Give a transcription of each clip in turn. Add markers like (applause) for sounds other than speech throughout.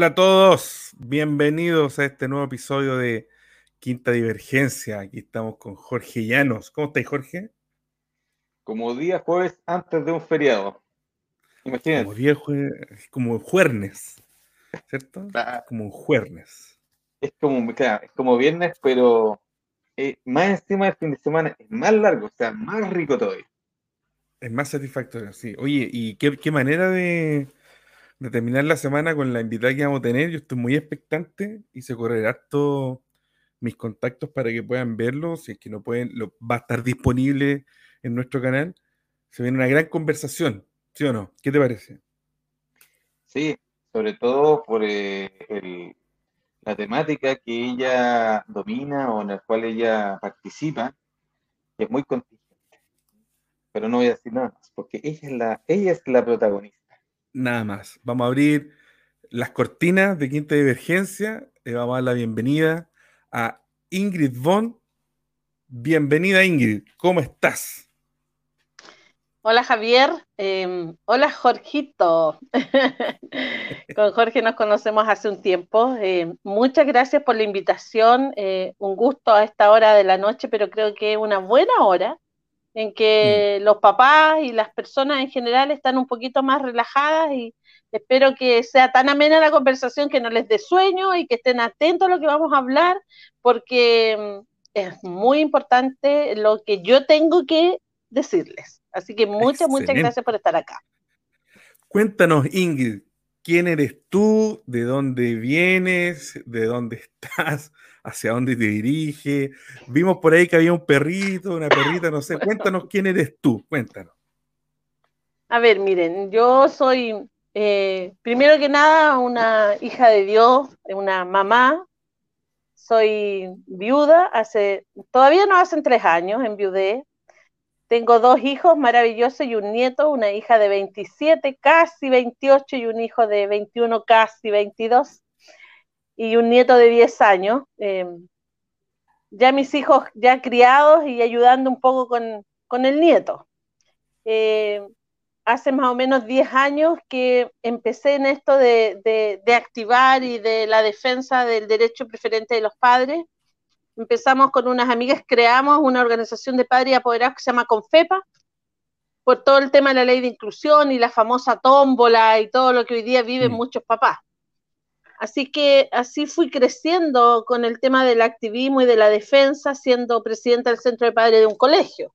Hola a todos, bienvenidos a este nuevo episodio de Quinta Divergencia. Aquí estamos con Jorge Llanos. ¿Cómo estáis, Jorge? Como día jueves antes de un feriado. Imagínate. Como día jueves, como juernes, ¿cierto? Como un juernes. Es como, es como viernes, pero eh, más encima del fin de semana es más largo, o sea, más rico todavía. Es más satisfactorio, sí. Oye, ¿y qué manera de, de terminar la semana con la invitada que vamos a tener. Yo estoy muy expectante y se correrá todos mis contactos para que puedan verlo. Si es que no pueden, lo, va a estar disponible en nuestro canal. Se viene una gran conversación, ¿sí o no? ¿Qué te parece? Sí, sobre todo por eh, la temática que ella domina o en la cual ella participa, es muy contingente. Pero no voy a decir nada más, porque ella es la, ella es la protagonista nada más. Vamos a abrir las cortinas de Quinta Divergencia y vamos a dar la bienvenida a Ingrid Von. Bienvenida Ingrid, ¿cómo estás? Hola Javier, em, hola Jorgito. (laughs) Con Jorge nos conocemos hace un tiempo. Em, muchas gracias por la invitación. Eh, un gusto a esta hora de la noche, pero creo que es una buena hora en que mm. los papás y las personas en general están un poquito más relajadas y espero que sea tan amena la conversación que no les dé sueño y que estén atentos a lo que vamos a hablar, porque mm, es muy importante lo que yo tengo que decirles. Así que muchas, muchas gracias por estar acá. Cuéntanos, Ingrid, ¿quién eres tú? ¿De dónde vienes? ¿De dónde estás? (laughs) hacia dónde te dirige. Vimos por ahí que había un perrito, una perrita, no sé. Cuéntanos quién eres tú, cuéntanos. A ver, miren, yo soy, eh, primero que nada, una hija de Dios, una mamá. Soy viuda, hace, todavía no hacen tres años, en viudé. Tengo dos hijos maravillosos y un nieto, una hija de 27, casi 28 y un hijo de 21, casi 22 y un nieto de 10 años. Eh, ya mis hijos ya criados y ayudando un poco con, el nieto. Eh, hace más o menos 10 años que empecé en esto de, activar y de la defensa del derecho preferente de los padres. Empezamos con unas amigas, creamos una organización de padres y apoderados que se llama Confepa, por todo el tema de la ley de inclusión y la famosa tómbola y todo lo que hoy día viven mm. muchos papás. Así que así fui creciendo con el tema del activismo y de la defensa, siendo presidenta del centro de padres de un colegio.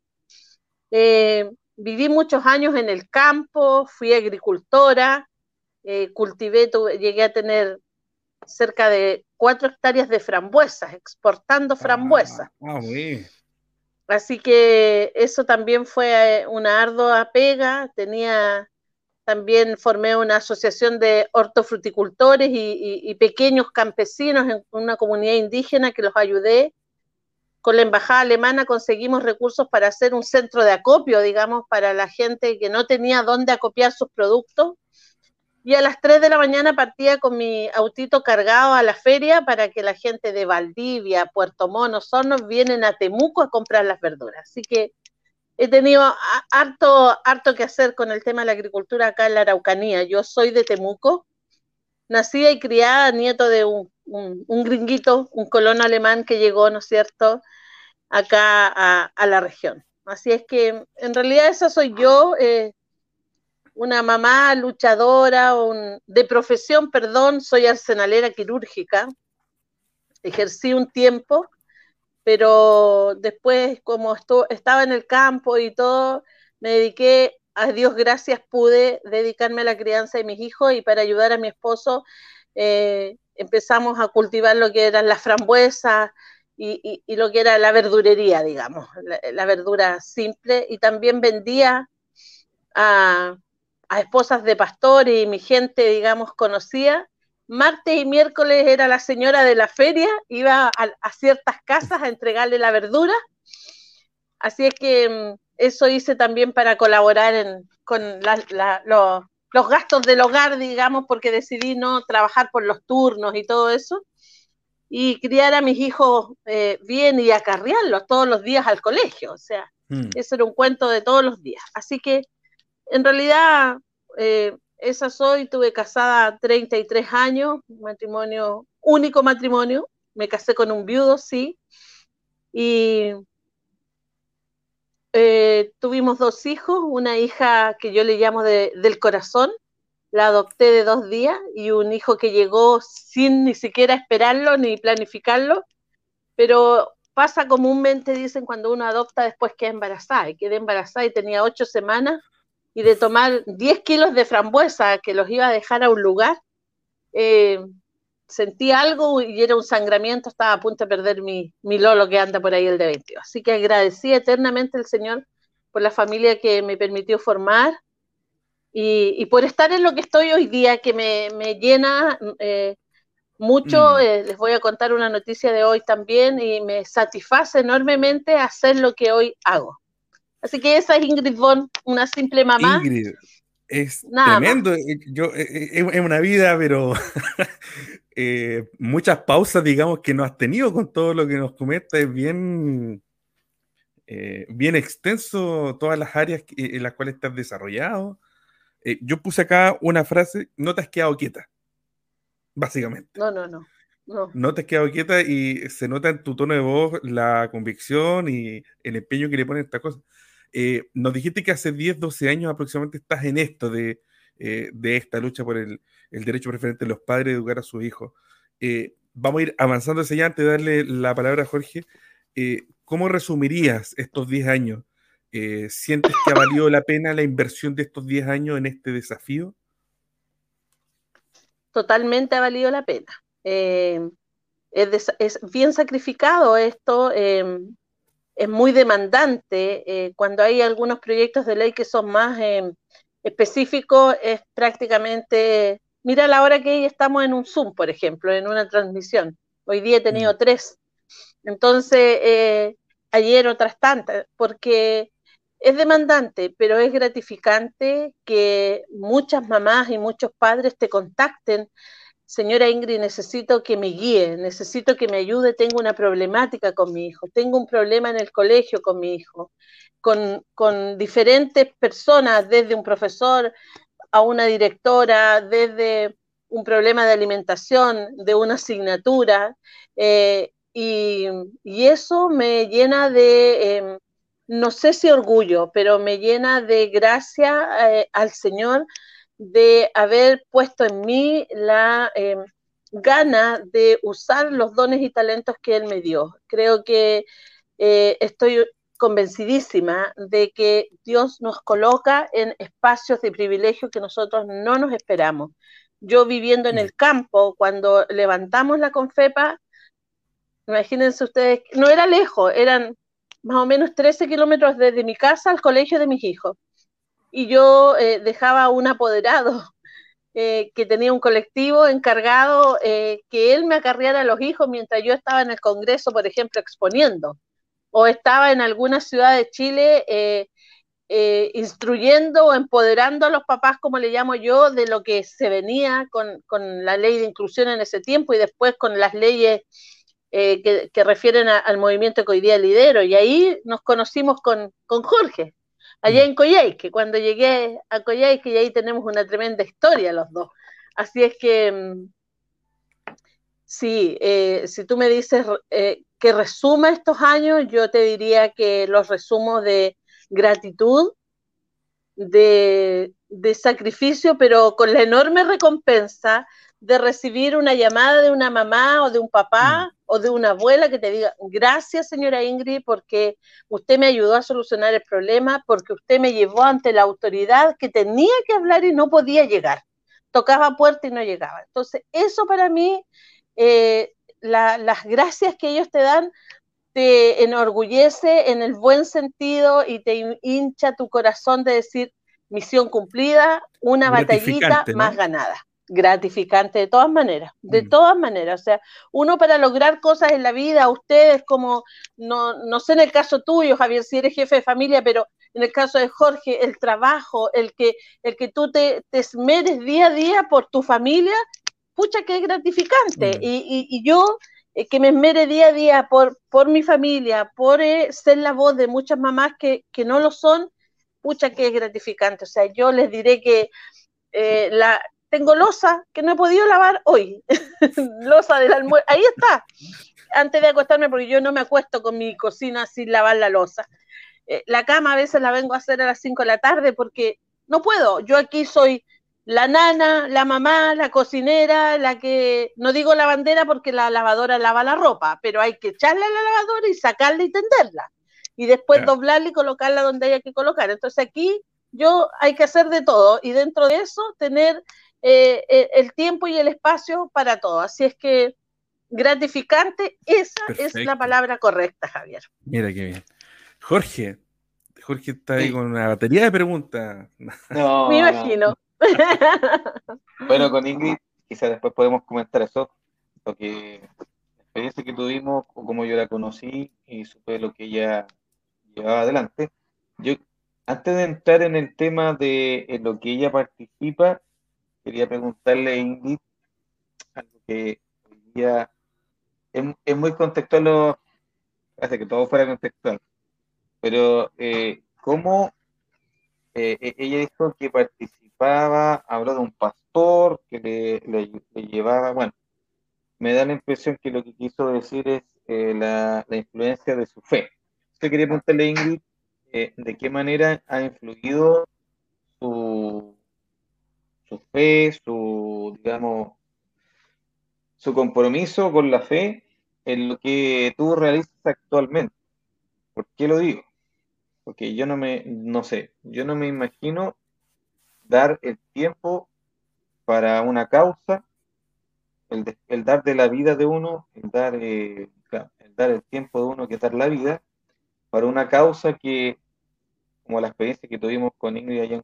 Eh, viví muchos años en el campo, fui agricultora, eh, cultivé, llegué a tener cerca de cuatro hectáreas de frambuesas, exportando frambuesas. Ah, Así que eso también fue eh, una ardua pega, tenía también formé una asociación de hortofruticultores y, pequeños campesinos en una comunidad indígena que los ayudé. Con la embajada alemana conseguimos recursos para hacer un centro de acopio, digamos, para la gente que no tenía dónde acopiar sus productos. Y a las 3 de la mañana partía con mi autito cargado a la feria para que la gente de Valdivia, Puerto Mono, Hornos vienen a Temuco a comprar las verduras. Así que he tenido harto, harto que hacer con el tema de la agricultura acá en la Araucanía. Yo soy de Temuco, nacida y criada, nieto de un, gringuito, un colono alemán que llegó, ¿no es cierto?, acá a, la región. Así es que en realidad esa soy yo, eh, una mamá luchadora, de profesión, perdón, soy arsenalera quirúrgica, ejercí un tiempo pero después como estaba en el campo y todo, me dediqué, a Dios gracias, pude dedicarme a la crianza de mis hijos y para ayudar a mi esposo eh, empezamos a cultivar lo que eran las frambuesas y, lo que era la verdurería, digamos, la, verdura simple y también vendía a, a esposas de pastores y mi gente, digamos, conocía martes y miércoles era la señora de la feria, iba a, ciertas casas a entregarle la verdura. Así es que mm, eso hice también para colaborar con los, gastos del hogar, digamos, porque decidí no trabajar por los turnos y todo eso. Y criar a mis hijos eh, bien y acarrearlos todos los días al colegio. O sea, mm. eso era un cuento de todos los días. Así que, en realidad, eh, esa soy, tuve casada 33 años, matrimonio, único matrimonio, me casé con un viudo, sí, y eh, tuvimos dos hijos, una hija que yo le llamo del corazón, la adopté de dos días, y un hijo que llegó sin ni siquiera esperarlo ni planificarlo, pero pasa comúnmente, dicen, cuando uno adopta después queda embarazada, y quedé embarazada y tenía ocho semanas, y de tomar 10 kilos de frambuesa que los iba a dejar a un lugar, eh, sentí algo y era un sangramiento, estaba a punto de perder mi, mi Lolo que anda por ahí el de 20. Así que agradecí eternamente al Señor por la familia que me permitió formar y, por estar en lo que estoy hoy día, que me, llena eh, mucho. Mm. Eh, les voy a contar una noticia de hoy también y me satisface enormemente hacer lo que hoy hago. Así que esa es Ingrid Von, una simple mamá. Ingrid, es tremendo. Eh, yo, es una vida, pero (laughs) Eh, muchas pausas, digamos, que no has tenido con todo lo que nos comenta. Es bien, eh, bien extenso todas las áreas en las cuales estás desarrollado. Eh, yo puse acá una frase, no te has quedado quieta, básicamente. No, no, no. No. no te has quedado quieta y se nota en tu tono de voz la convicción y el empeño que le pones a esta cosa. Nos dijiste que hace 10, 12 años aproximadamente estás en esto de, de esta lucha por el, derecho preferente de los padres de educar a sus hijos. Eh, vamos a ir avanzando hacia allá antes de darle la palabra a Jorge. Eh, ¿Cómo resumirías estos 10 años? Eh, ¿Sientes que ha valido la pena la inversión de estos 10 años en este desafío? Totalmente ha valido la pena. Es, bien sacrificado esto, es muy demandante. cuando hay algunos proyectos de ley que son más específicos, es prácticamente Mira la hora que estamos en un Zoom, por ejemplo, en una transmisión. Hoy día he tenido mm. tres. Entonces, eh, ayer otras tantas, porque es demandante, pero es gratificante que muchas mamás y muchos padres te contacten. Señora Ingrid, necesito que me guíe, necesito que me ayude, tengo una problemática con mi hijo, tengo un problema en el colegio con mi hijo, con, con diferentes personas, desde un profesor a una directora desde un problema de alimentación, de una asignatura, eh, y, eso me llena de, em, no sé si orgullo, pero me llena de gracia eh, al Señor de haber puesto en mí la em, gana de usar los dones y talentos que Él me dio. Creo que eh, estoy convencidísima de que Dios nos coloca en espacios de privilegio que nosotros no nos esperamos. Yo viviendo en el campo, cuando levantamos la confepa, imagínense ustedes, no era lejos, eran más o menos 13 kilómetros desde mi casa al colegio de mis hijos. Y yo eh, dejaba un apoderado (laughs) eh, que tenía un colectivo encargado eh, que él me acarreara a los hijos mientras yo estaba en el Congreso, por ejemplo, exponiendo o estaba en alguna ciudad de Chile eh, instruyendo o empoderando a los papás, como le llamo yo, de lo que se venía con, la ley de inclusión en ese tiempo y después con las leyes eh, que, refieren al movimiento que hoy día lidero. Y ahí nos conocimos con, Jorge, allá en Coyhaique, cuando llegué a Coyhaique y ahí tenemos una tremenda historia los dos. Así es que, mm, sí, si tú me dices que resuma estos años, yo te diría que los resumo de gratitud, de, sacrificio, pero con la enorme recompensa de recibir una llamada de una mamá o de un papá mm. o de una abuela que te diga, gracias señora Ingrid, porque usted me ayudó a solucionar el problema, porque usted me llevó ante la autoridad que tenía que hablar y no podía llegar. Tocaba puerta y no llegaba. Entonces, eso para mí eh, las gracias que ellos te dan te enorgullece en el buen sentido y te hincha tu corazón de decir misión cumplida, una batallita más ganada. Gratificante de todas maneras, de mm. todas maneras. O sea, uno para lograr cosas en la vida, ustedes como, no, no sé en el caso tuyo, Javier, si eres jefe de familia, pero en el caso de Jorge, el trabajo, el que, el que tú te, te esmeres día a día por tu familia, pucha que es gratificante. Mm. Y, yo eh, que me esmere día a día por, por mi familia, por eh, ser la voz de muchas mamás que, no lo son, pucha que es gratificante. O sea, yo les diré que eh, la, tengo losa que no he podido lavar hoy. (laughs) losa del almuerzo. Ahí está. Antes de acostarme, porque yo no me acuesto con mi cocina sin lavar la losa. Eh, la cama a veces la vengo a hacer a las 5 de la tarde porque no puedo. Yo aquí soy la nana, la mamá, la cocinera, la que, no digo lavandera porque la lavadora lava la ropa, pero hay que echarla a la lavadora y sacarla y tenderla. Y después doblarla y colocarla donde haya que colocar. Entonces aquí yo hay que hacer de todo y dentro de eso tener eh, eh, el tiempo y el espacio para todo. Así es que gratificante, esa es la palabra correcta, Javier. Mira qué bien. Jorge, Jorge está ahí con una batería de preguntas. No, (laughs) Me imagino. bueno, con Ingrid, quizás después podemos comentar eso, lo que la experiencia que tuvimos, o como yo la conocí y supe lo que ella llevaba adelante. Yo, antes de entrar en el tema de lo que ella participa, quería preguntarle Ingrid algo que ella es, muy contextual, hace que todo fuera contextual, pero eh, ¿cómo eh, e, ella dijo que participaba, habló de un pastor que le, llevaba, bueno, me da la impresión que lo que quiso decir es eh, la, influencia de su fe. Usted quería preguntarle Ingrid eh, de qué manera ha influido su, su fe, su, digamos, su compromiso con la fe en lo que tú realizas actualmente. ¿Por qué lo digo? porque yo no me, no sé, yo no me imagino dar el tiempo para una causa, el, dar de la vida de uno, el dar, eh, el dar el tiempo de uno que dar la vida, para una causa que, como la experiencia que tuvimos con Ingrid allá en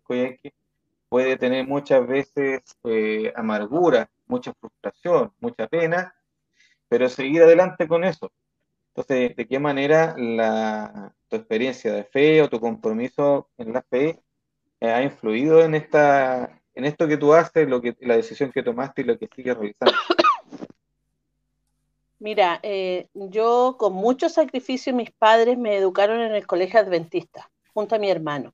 puede tener muchas veces eh, amargura, mucha frustración, mucha pena, pero seguir adelante con eso. Entonces, ¿de qué manera la, tu experiencia de fe o tu compromiso en la fe eh, ha influido en esta en esto que tú haces, lo que, la decisión que tomaste y lo que sigues realizando? Mira, eh, yo con mucho sacrificio mis padres me educaron en el colegio adventista, junto a mi hermano.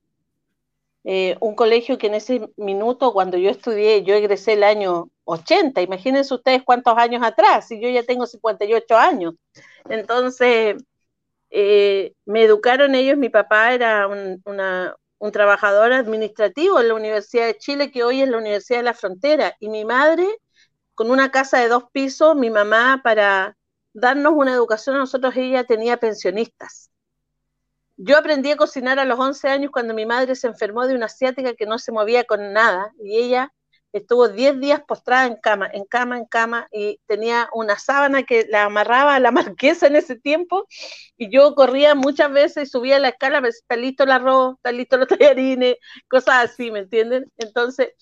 Eh, un colegio que en ese minuto, cuando yo estudié, yo egresé el año 80, imagínense ustedes cuántos años atrás, y yo ya tengo 58 años. Entonces, eh, me educaron ellos, mi papá era un, trabajador administrativo en la Universidad de Chile, que hoy es la Universidad de la Frontera, y mi madre, con una casa de dos pisos, mi mamá, para darnos una educación a nosotros, ella tenía pensionistas. Yo aprendí a cocinar a los 11 años cuando mi madre se enfermó de una asiática que no se movía con nada, y ella estuvo 10 días postrada en cama, en cama, en cama, y tenía una sábana que la amarraba a la (laughs) marquesa en ese tiempo, y yo corría muchas veces y subía la escala, está listo el arroz, está listo los tallarines, cosas así, ¿me entienden? Entonces,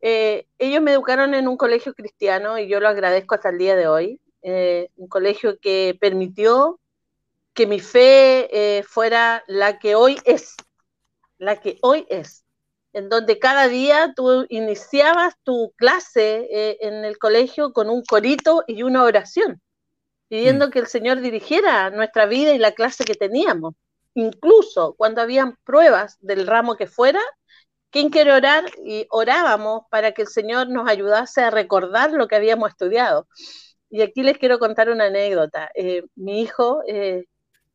eh, ellos me educaron en un colegio cristiano y yo lo agradezco hasta el día de hoy, eh, un colegio que permitió que mi fe eh, fuera la que hoy es, la que hoy es en donde cada día tú iniciabas tu clase eh, en el colegio con un corito y una oración, pidiendo mm. que el Señor dirigiera nuestra vida y la clase que teníamos. Incluso cuando habían pruebas del ramo que fuera, ¿quién quiere orar? Y orábamos para que el Señor nos ayudase a recordar lo que habíamos estudiado. Y aquí les quiero contar una anécdota. Eh, mi hijo, eh,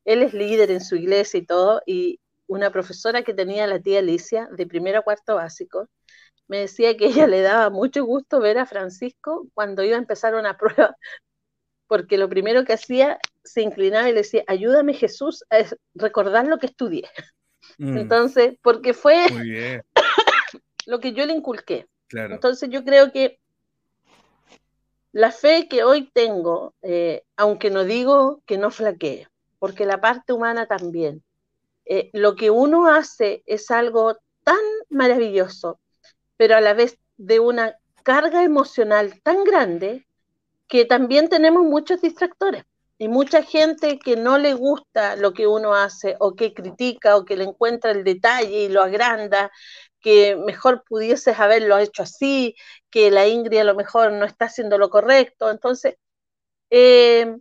él es líder en su iglesia y todo, y una profesora que tenía la tía Alicia, de primero a cuarto básico, me decía que ella le daba mucho gusto ver a Francisco cuando iba a empezar una (laughs) prueba, porque lo primero que hacía, se inclinaba y le decía, ayúdame Jesús a recordar lo que estudié. Mm. Entonces, porque fue (coughs) lo que yo le inculqué. Entonces yo creo que la fe que hoy tengo, eh, aunque no digo que no flaquee, porque la parte humana también, eh, lo que uno hace es algo tan maravilloso, pero a la vez de una carga emocional tan grande que también tenemos muchos distractores y mucha gente que no le gusta lo que uno hace o que critica o que le encuentra el detalle y lo agranda, que mejor pudieses haberlo hecho así, que la Ingrid a lo mejor no está haciendo lo correcto. Entonces, eh,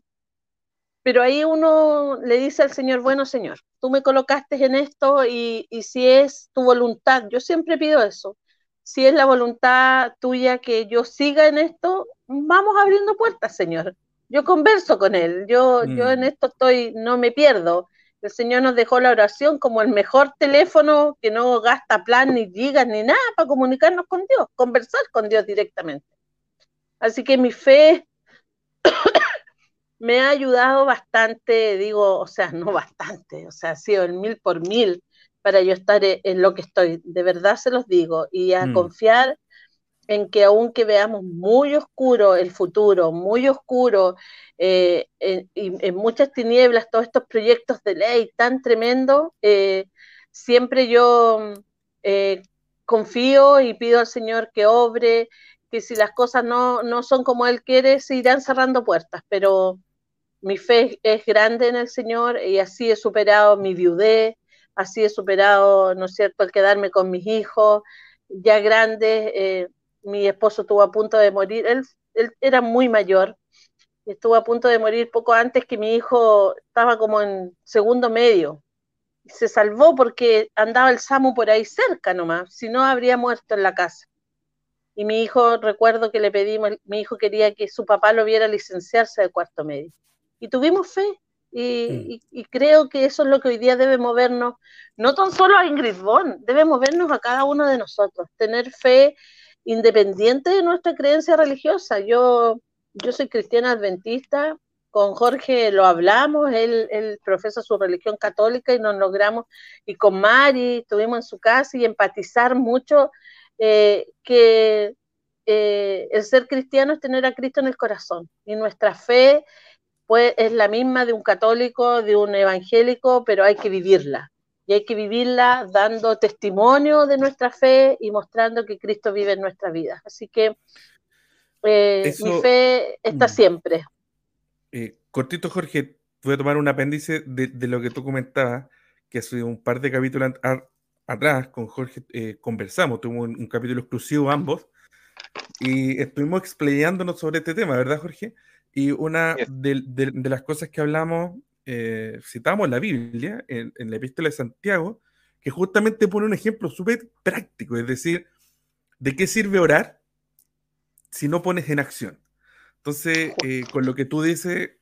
pero ahí uno le dice al Señor, bueno Señor, tú me colocaste en esto y, si es tu voluntad, yo siempre pido eso, si es la voluntad tuya que yo siga en esto, vamos abriendo puertas, Señor. Yo converso con Él, yo, yo en mm. esto estoy, no me pierdo. El Señor nos dejó la oración como el mejor teléfono que no gasta plan ni gigas ni nada para comunicarnos con Dios, conversar con Dios directamente. Así que mi fe me ha ayudado bastante, digo, o sea, no (laughs) bastante, o sea, ha sido el mil por mil para yo estar e, en lo que estoy, de verdad se los digo, y a mm. confiar en que aunque veamos muy oscuro el futuro, muy oscuro, eh, en, en, muchas tinieblas, todos estos proyectos de ley tan tremendos, eh, siempre yo eh, confío y pido al Señor que obre, que si las cosas no, no son como Él quiere, se irán cerrando puertas, pero mi fe es grande en el Señor y así he superado mi viudez, así he superado, ¿no es cierto?, el quedarme con mis hijos ya grandes. Eh, mi esposo estuvo a punto de morir, él, él era muy mayor, estuvo a punto de morir poco antes que mi hijo estaba como en segundo medio. Se salvó porque andaba el SAMU por ahí cerca nomás, si no habría muerto en la casa. Y mi hijo, recuerdo que le pedimos, mi hijo quería que su papá lo viera licenciarse de cuarto medio. Y tuvimos fe, y, creo que eso es lo que hoy día debe movernos, no tan solo a Ingrid Bond, debe movernos a cada uno de nosotros, tener fe independiente de nuestra creencia religiosa. Yo, yo soy cristiana adventista, con Jorge lo hablamos, él, él, profesa su religión católica y nos logramos, y con Mari estuvimos en su casa y empatizar mucho eh, que eh, el ser cristiano es tener a Cristo en el corazón y nuestra fe pues es la misma de un católico, de un evangélico, pero hay que vivirla. Y hay que vivirla dando testimonio de nuestra fe y mostrando que Cristo vive en nuestra vida. Así que eh, mi fe está mm. siempre. Eh, cortito, Jorge, voy a tomar un apéndice de, lo que tú comentabas, que hace un par de capítulos atrás con Jorge eh, conversamos, tuvimos un, capítulo exclusivo ambos y estuvimos explayándonos sobre este tema, ¿verdad, Jorge? Y una de, las cosas que hablamos, eh, citamos la Biblia, en, la epístola de Santiago, que justamente pone un ejemplo súper práctico, es decir, ¿de qué sirve orar si no pones en acción? Entonces, eh, con lo que tú dices,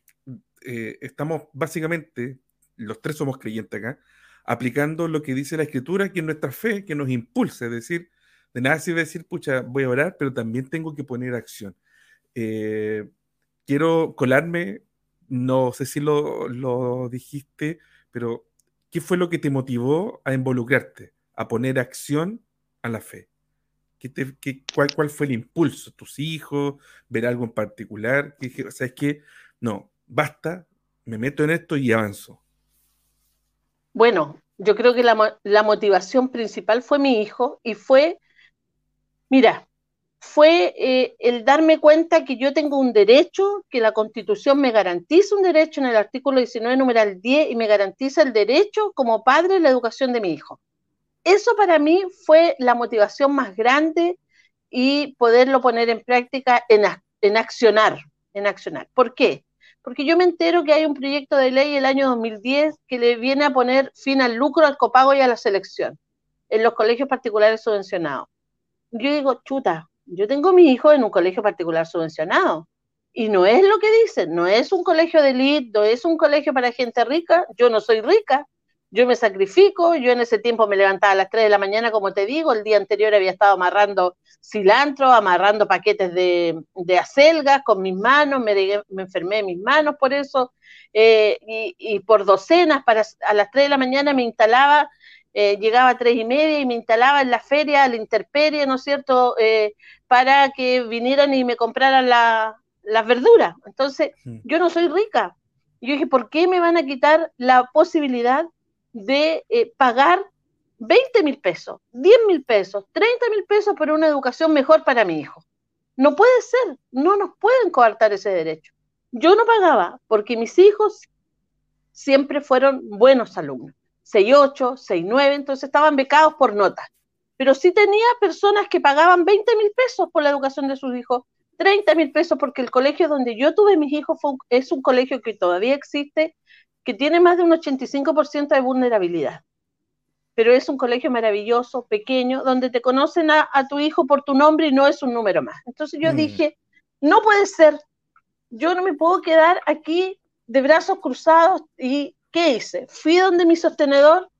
eh, estamos básicamente, los tres somos creyentes acá, aplicando lo que dice la Escritura, que es nuestra fe, que nos impulsa, es decir, de nada sirve decir, pucha, voy a orar, pero también tengo que poner acción. Eh, quiero colarme, no sé si lo, dijiste, pero ¿qué fue lo que te motivó a involucrarte, a poner acción a la fe? ¿Qué te, cuál, ¿Cuál fue el impulso? ¿Tus hijos? ¿Ver algo en particular? o sea, es que, no, basta, me meto en esto y avanzo. Bueno, yo creo que la, la motivación principal fue mi hijo y fue, mira, fue eh, el darme cuenta que yo tengo un derecho, que la Constitución me garantiza un derecho en el artículo 19, numeral 10, y me garantiza el derecho como padre a la educación de mi hijo. Eso para mí fue la motivación más grande y poderlo poner en práctica, en, en accionar, en accionar. ¿Por qué? Porque yo me entero que hay un proyecto de ley el año 2010 que le viene a poner fin al lucro, al copago y a la selección en los colegios particulares subvencionados. Yo digo, chuta, yo tengo a mi hijo en un colegio particular subvencionado. Y no es lo que dicen, no es un colegio de élite, no es un colegio para gente rica, yo no soy rica, yo me sacrifico, yo en ese tiempo me levantaba a las 3 de la mañana, como te digo, el día anterior había estado amarrando cilantro, amarrando paquetes de, de acelgas con mis manos, me, me enfermé mis manos por eso, eh, y, y, por docenas, para, a las 3 de la mañana me instalaba eh, llegaba a tres y media y me instalaba en la feria, a la interperie, ¿no es cierto?, eh, para que vinieran y me compraran las verduras. Entonces, yo no soy rica. Yo dije, ¿por qué me van a quitar la posibilidad de eh, pagar 20 mil pesos, 10 mil pesos, 30 mil pesos por una educación mejor para mi hijo? No puede ser, no nos pueden coartar ese derecho. Yo no pagaba porque mis hijos siempre fueron buenos alumnos. 6.8, 6.9, entonces estaban becados por notas. Pero sí tenía personas que pagaban 20 mil pesos por la educación de sus hijos, 30 mil pesos, porque el colegio donde yo tuve mis hijos es un colegio que todavía existe, que tiene más de un 85% de vulnerabilidad. pero es un colegio maravilloso, pequeño, donde te conocen a, tu hijo por tu nombre y no es un número más. Entonces yo mm. dije, no puede ser, yo no me puedo quedar aquí de brazos cruzados y ¿qué hice? Fui donde mi sostenedor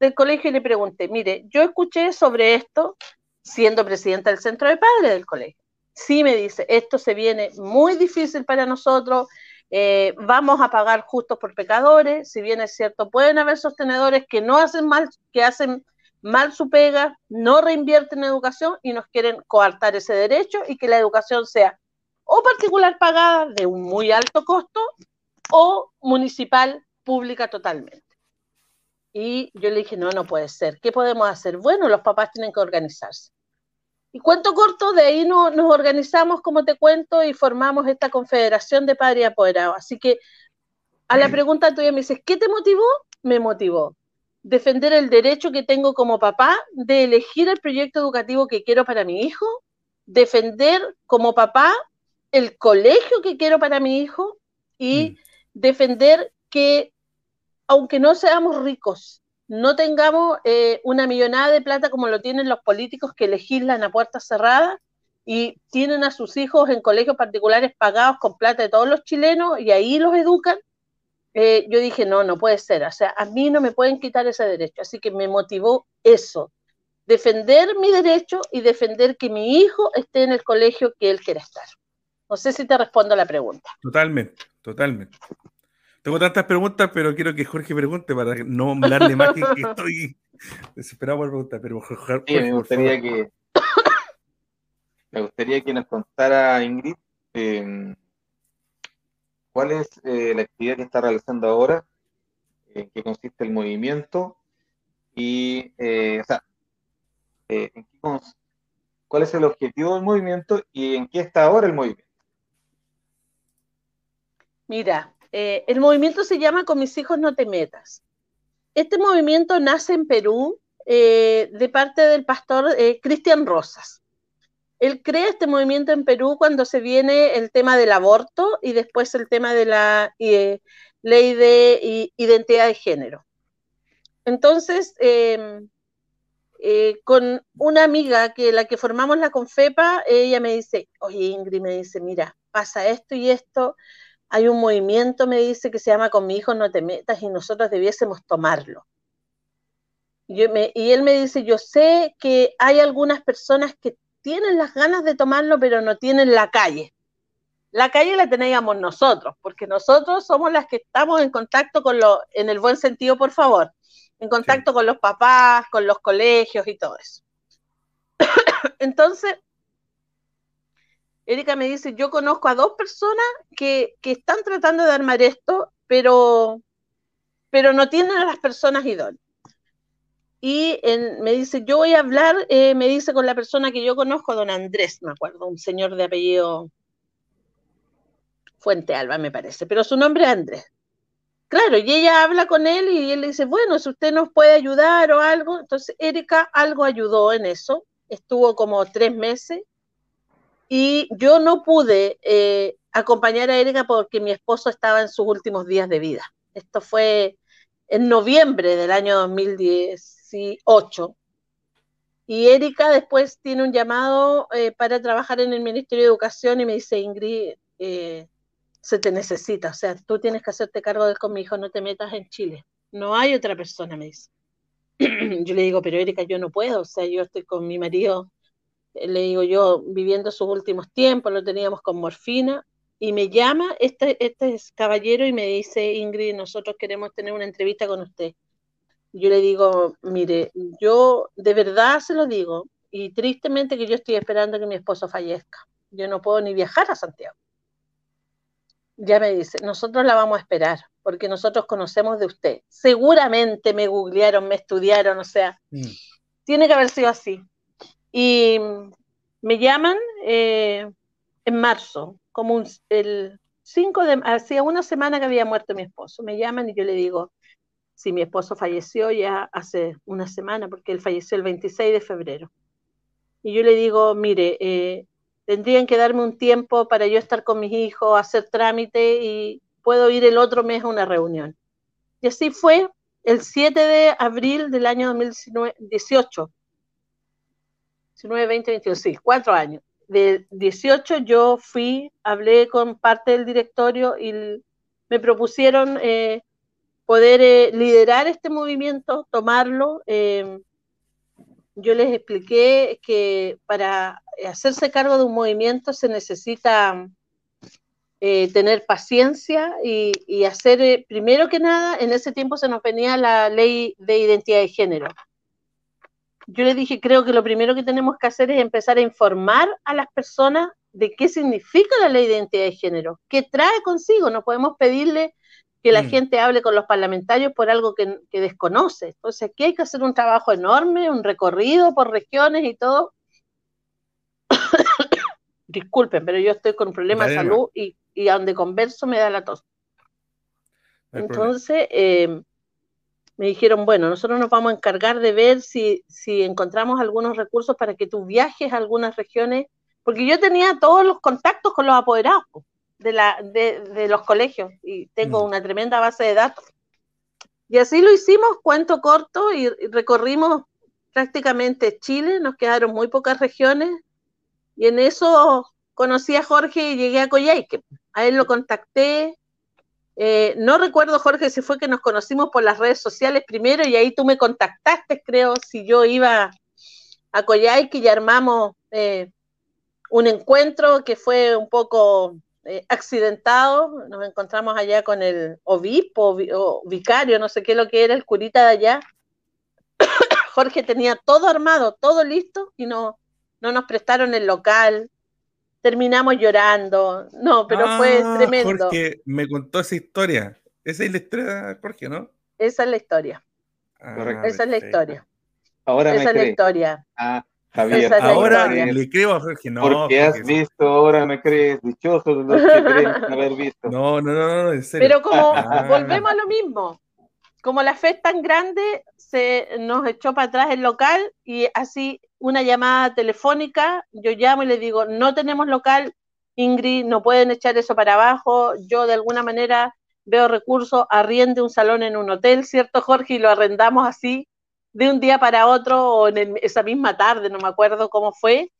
del colegio y le pregunté, mire, yo escuché sobre esto siendo presidenta del centro de padres del colegio. Sí me dice, esto se viene muy difícil para nosotros, eh, vamos a pagar justos por pecadores, si bien es cierto, pueden haber sostenedores que no hacen mal, que hacen mal su pega, no reinvierten en educación y nos quieren coartar ese derecho y que la educación sea o particular pagada de un muy alto costo o municipal pública totalmente. Y yo le dije, no, no puede ser. ¿Qué podemos hacer? Bueno, los papás tienen que organizarse. Y cuento corto, de ahí nos organizamos, como te cuento, y formamos esta confederación de padres apoderados. Así que a la pregunta tuya me dices, ¿qué te motivó? Me motivó defender el derecho que tengo como papá de elegir el proyecto educativo que quiero para mi hijo, defender como papá el colegio que quiero para mi hijo y mm. defender que, aunque no seamos ricos, no tengamos eh, una millonada de plata como lo tienen los políticos que legislan a puertas cerradas y tienen a sus hijos en colegios particulares pagados con plata de todos los chilenos y ahí los educan. Eh, yo dije, no, no puede ser, o sea, a mí no me pueden quitar ese derecho, así que me motivó eso, defender mi derecho y defender que mi hijo esté en el colegio que él quiera estar. No sé si te respondo a la pregunta. Totalmente, totalmente. Tengo tantas preguntas, pero quiero que Jorge pregunte para no hablarle más que, (laughs) estoy desesperado por preguntar. Pero Jorge, me gustaría que (coughs) me gustaría que nos contara Ingrid em, cuál es eh, la actividad que está realizando ahora, en qué consiste el movimiento y, eh, o sea, eh, cuál es el objetivo del movimiento y en qué está ahora el movimiento. Mira, eh, el movimiento se llama Con mis hijos no te metas. Este movimiento nace en Perú eh, de parte del pastor eh, Cristian Rosas. Él crea este movimiento en Perú cuando se viene el tema del aborto y después el tema de la ley de identidad de género. Entonces, em, con una amiga que la que formamos la Confepa, ella me dice, oye Ingrid, me dice, mira, pasa esto y esto, hay un movimiento, me dice, que se llama Con mi hijo no te metas y nosotros debiésemos tomarlo. y él me dice, yo sé que hay algunas personas que tienen las ganas de tomarlo, pero no tienen la calle. La calle la teníamos nosotros, porque nosotros somos las que estamos en contacto con lo, en el buen sentido, por favor, en contacto con los papás, con los colegios y todo eso. (coughs) Entonces, Erika me dice, yo conozco a dos personas que, están tratando de armar esto, pero, pero no tienen a las personas idóneas. Y me dice, yo voy a hablar, eh, me dice con la persona que yo conozco, don Andrés, me acuerdo, un señor de apellido Fuente Alba, me parece, pero su nombre es Andrés. Claro, y ella habla con él y él le dice, bueno, si usted nos puede ayudar o algo. Entonces, Erika algo ayudó en eso, estuvo como tres meses y yo no pude eh, acompañar a Erika porque mi esposo estaba en sus últimos días de vida. Esto fue en noviembre del año 2018. Y Erika después tiene un llamado eh, para trabajar en el Ministerio de Educación y me dice, Ingrid, eh, se te necesita, o sea, tú tienes que hacerte cargo de con mi hijo, no te metas en Chile. No hay otra persona, me dice. (clears throat) yo le digo, pero Erika, yo no puedo, o sea, yo estoy con mi marido le digo yo, viviendo sus últimos tiempos, lo teníamos con morfina, y me llama este, este caballero y me dice, Ingrid, nosotros queremos tener una entrevista con usted. Yo le digo, mire, yo de verdad se lo digo, y tristemente que yo estoy esperando que mi esposo fallezca. Yo no puedo ni viajar a Santiago. Ya me dice, nosotros la vamos a esperar, porque nosotros conocemos de usted. Seguramente me googlearon, me estudiaron, o sea, mm. tiene que haber sido así. Y me llaman eh, en marzo, como el 5 de, hacía una semana que había muerto mi esposo. Me llaman y yo le digo, si mi esposo falleció ya hace una semana, porque él falleció el 26 de febrero. Y yo le digo, mire, eh, tendrían que darme un tiempo para yo estar con mis hijos, hacer trámite y puedo ir el otro mes a una reunión. Y así fue, el 7 de abril del año 2018. 19, 20, 21, sí, cuatro años. De 18 yo fui, hablé con parte del directorio y me propusieron eh, poder eh, liderar este movimiento, tomarlo. Eh, yo les expliqué que para hacerse cargo de un movimiento se necesita tener paciencia y hacer, primero que nada, en ese tiempo se nos venía la ley de identidad de género yo le dije, creo que lo primero que tenemos que hacer es empezar a informar a las personas de qué significa la ley de identidad de género, qué trae consigo. No podemos pedirle que la mm. gente hable con los parlamentarios por algo que, desconoce. Entonces aquí hay que hacer un trabajo enorme, un recorrido por regiones y todo. (coughs) Disculpen, pero yo estoy con un problema de salud y, y, a donde converso me da la tos. Entonces, eh, me dijeron, bueno, nosotros nos vamos a encargar de ver si, si encontramos algunos recursos para que tú viajes a algunas regiones, porque yo tenía todos los contactos con los apoderados de, la, de, los colegios y tengo mm. una tremenda base de datos. Y así lo hicimos, cuento corto, y, recorrimos prácticamente Chile, nos quedaron muy pocas regiones, y en eso conocí a Jorge y llegué a Coyhaique. A él lo contacté, eh, no recuerdo, Jorge, si fue que nos conocimos por las redes sociales primero y ahí tú me contactaste, creo, si yo iba a Coyhaique y armamos eh, un encuentro que fue un poco eh, accidentado. Nos encontramos allá con el obispo o vicario, no sé qué lo que era, el curita de allá. (coughs) Jorge tenía todo armado, todo listo y no, no nos prestaron el local, terminamos llorando. No, pero fue ah, tremendo. Jorge me contó esa historia. Esa es la historia Jorge, ¿no? Esa es la historia. Ah, esa es la historia. Ahora esa es la historia. Ah, Javier, ahora le creo a Jorge, no. Porque has visto, ahora me crees, dichoso de los que creen (laughs) haber visto. No, no, no, no, en serio. Pero como volvemos a lo mismo, como la fe es tan grande, se nos echó para atrás el local y así una llamada telefónica, yo llamo y le digo, no tenemos local, Ingrid, no pueden echar eso para abajo, yo de alguna manera veo recursos, arriende un salón en un hotel, ¿cierto Jorge? Y lo arrendamos así de un día para otro o en esa misma tarde, no me acuerdo cómo fue,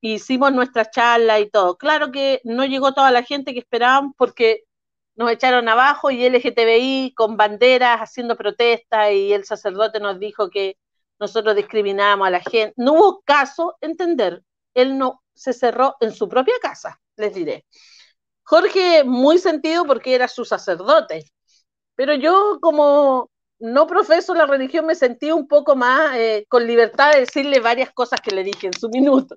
hicimos nuestra charla y todo. Claro que no llegó toda la gente que esperaban porque nos echaron abajo y LGTBI con banderas haciendo protestas y el sacerdote nos dijo que nosotros discriminábamos a la gente. No hubo caso entender. Él no se cerró en su propia casa, les diré. Jorge, muy sentido porque era su sacerdote, pero yo como no profeso la religión me sentí un poco más eh, con libertad de decirle varias cosas que le dije en su minuto.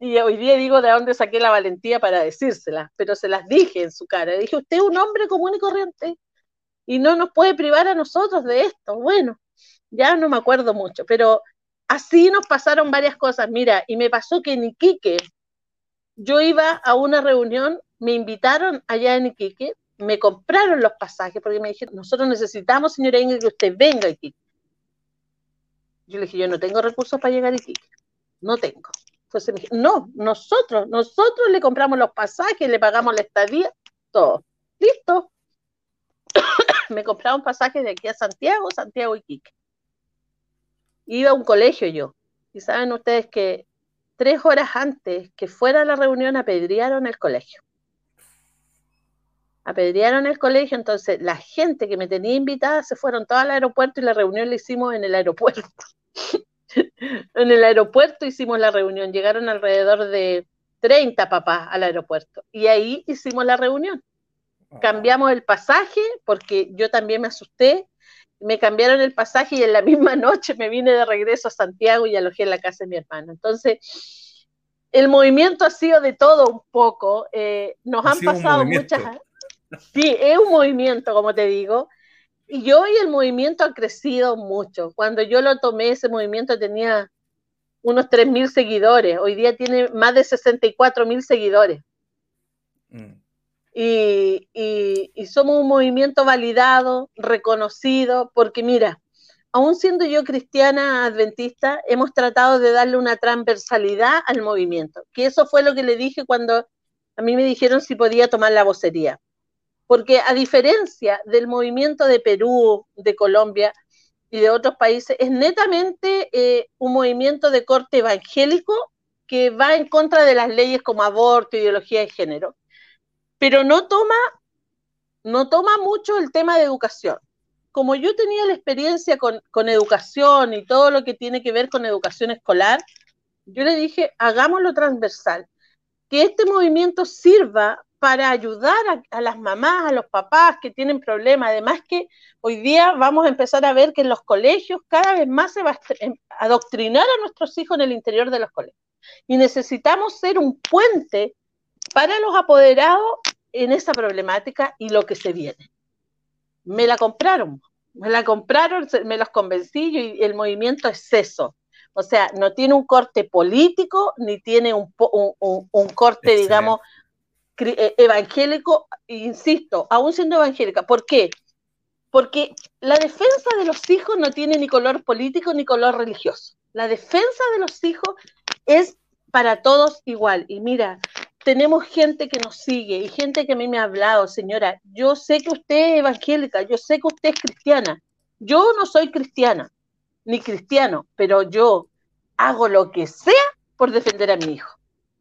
Y hoy día digo de dónde saqué la valentía para decírselas, pero se las dije en su cara. Dije, usted es un hombre común y corriente y no nos puede privar a nosotros de esto. Bueno, ya no me acuerdo mucho, pero así nos pasaron varias cosas. Mira, y me pasó que en Iquique, yo iba a una reunión, me invitaron allá en Iquique, me compraron los pasajes porque me dijeron, nosotros necesitamos, señora Ingrid, que usted venga a Iquique. Yo le dije, yo no tengo recursos para llegar a Iquique, no tengo. Entonces me dije, no, nosotros, nosotros le compramos los pasajes, le pagamos la estadía, todo. Listo. (coughs) me compraron pasajes de aquí a Santiago, Santiago y Iquique iba a un colegio yo. Y saben ustedes que tres horas antes que fuera la reunión apedrearon el colegio. Apedrearon el colegio, entonces la gente que me tenía invitada se fueron todos al aeropuerto y la reunión la hicimos en el aeropuerto. (laughs) en el aeropuerto hicimos la reunión, llegaron alrededor de 30 papás al aeropuerto y ahí hicimos la reunión. Ah. Cambiamos el pasaje porque yo también me asusté me cambiaron el pasaje y en la (laughs) misma noche me vine de regreso a Santiago y alojé en la casa de mi hermano. Entonces, el movimiento ha sido de todo un poco. Eh, nos han pasado muchas. Sí, es un movimiento, como te digo. Y hoy el movimiento ha crecido mucho. Cuando yo lo tomé, ese movimiento tenía unos 3.000 seguidores. Hoy día tiene más de 64.000 seguidores. Mm y, somos un movimiento validado, reconocido, porque mira, aún siendo yo cristiana adventista, hemos tratado de darle una transversalidad al movimiento, que eso fue lo que le dije cuando a mí me dijeron si podía tomar la vocería. porque a diferencia del movimiento de Perú, de Colombia y de otros países, es netamente eh, un movimiento de corte evangélico que va en contra de las leyes como aborto, ideología de género, pero no toma, no toma mucho el tema de educación. Como yo tenía la experiencia con, con educación y todo lo que tiene que ver con educación escolar, yo le dije, hagámoslo transversal, que este movimiento sirva para ayudar a, las mamás, a los papás que tienen problemas. Además que hoy día vamos a empezar a ver que en los colegios cada vez más se va a em, adoctrinar a nuestros hijos en el interior de los colegios. Y necesitamos ser un puente para los apoderados en esa problemática y lo que se viene. Me la compraron, me la compraron, me los convencí y el movimiento es eso. O sea, no tiene un corte político ni tiene un, un corte, digamos, eh, evangélico, insisto, aún siendo evangélica. ¿Por qué? Porque la defensa de los hijos no tiene ni color político ni color religioso. La defensa de los hijos es para todos igual. Y mira, tenemos gente que nos sigue y gente que a mí me ha hablado, señora, yo sé que usted es evangélica, yo sé que usted es cristiana. Yo no soy cristiana, ni cristiano, pero yo hago lo que sea por defender a mi hijo.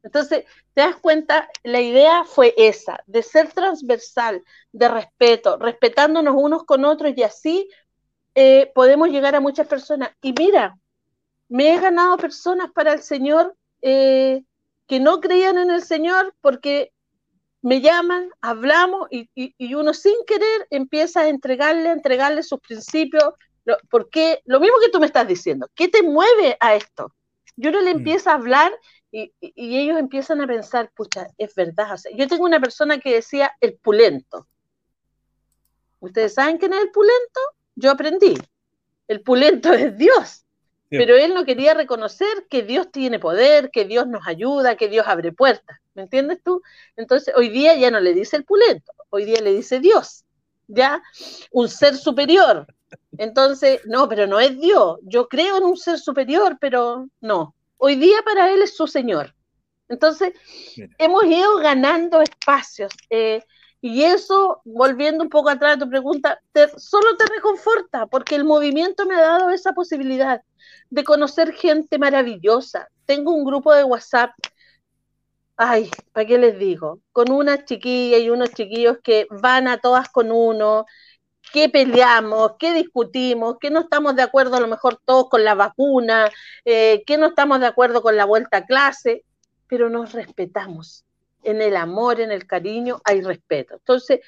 Entonces, te das cuenta, la idea fue esa, de ser transversal, de respeto, respetándonos unos con otros y así eh, podemos llegar a muchas personas. Y mira, me he ganado personas para el Señor eh, que no creían en el Señor porque me llaman, hablamos y, uno sin querer empieza a entregarle, a entregarle sus principios. porque lo mismo que tú me estás diciendo, ¿qué te mueve a esto? Yo no le mm. empiezo a hablar y, ellos empiezan a pensar, pucha, es verdad. yo tengo una persona que decía el pulento. ¿Ustedes saben quién es el pulento? Yo aprendí. El pulento (laughs) es Dios. Pero él no quería reconocer que Dios tiene poder, que Dios nos ayuda, que Dios abre puertas. ¿Me entiendes tú? Entonces, hoy día ya no le dice el pulento, hoy día le dice Dios. ¿Ya? Un ser superior. Entonces, no, pero no es Dios. Yo creo en un ser superior, pero no hoy día para él es su Señor. Entonces, hemos ido ganando espacios. Eh, y eso, volviendo un poco atrás a tu pregunta, solo te reconforta, porque el movimiento me ha dado esa posibilidad de conocer gente maravillosa. Tengo un grupo de WhatsApp, ay, ¿para qué les digo? Con unas chiquillas y unos chiquillos que van a todas con uno, qué peleamos, qué discutimos, qué no estamos de acuerdo a lo mejor todos con la vacuna, eh, qué no estamos de acuerdo con la vuelta a clase, pero nos respetamos. En el amor, en el cariño, hay respeto. Entonces,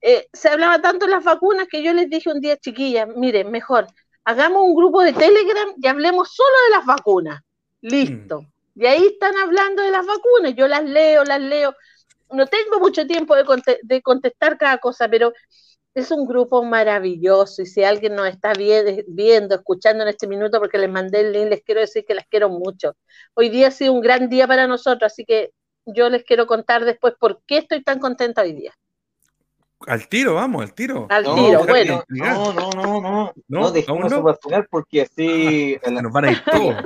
eh, se hablaba tanto de las vacunas que yo les dije un día, chiquillas, miren, mejor, hagamos un grupo de Telegram y hablemos solo de las vacunas. Listo. Mm. Y ahí están hablando de las vacunas, yo las leo, las leo. No tengo mucho tiempo de contestar cada cosa, pero es un grupo maravilloso y si alguien nos está viendo, escuchando en este minuto, porque les mandé el link, les quiero decir que las quiero mucho. Hoy día ha sido un gran día para nosotros, así que yo les quiero contar después por qué estoy tan contenta hoy día. Al tiro, vamos, al tiro. Al tiro, bueno. No, no, no, no. No, dejemos eso para final porque así nos van a ir (laughs) todos.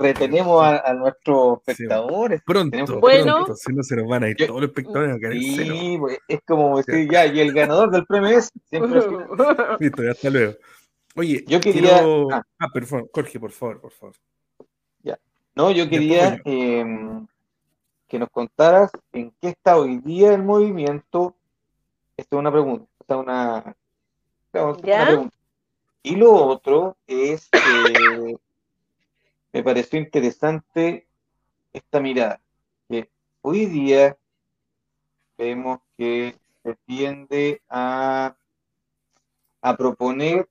retenemos a, nuestros espectadores. pronto, bueno, pronto, si no se nos van a ir todos los espectadores. sí, pues, es como decir, ya, y el ganador del premio es siempre. (laughs) Listo, ya hasta luego. Oye, yo quería. Ah, ah por favor, Jorge, por favor, por favor. Ya. No, yo quería em, que nos contaras en qué está hoy día el movimiento esto es una pregunta. una, pregunta. Y lo otro es, que me pareció interesante esta mirada, que hoy día vemos que se tiende a, a proponer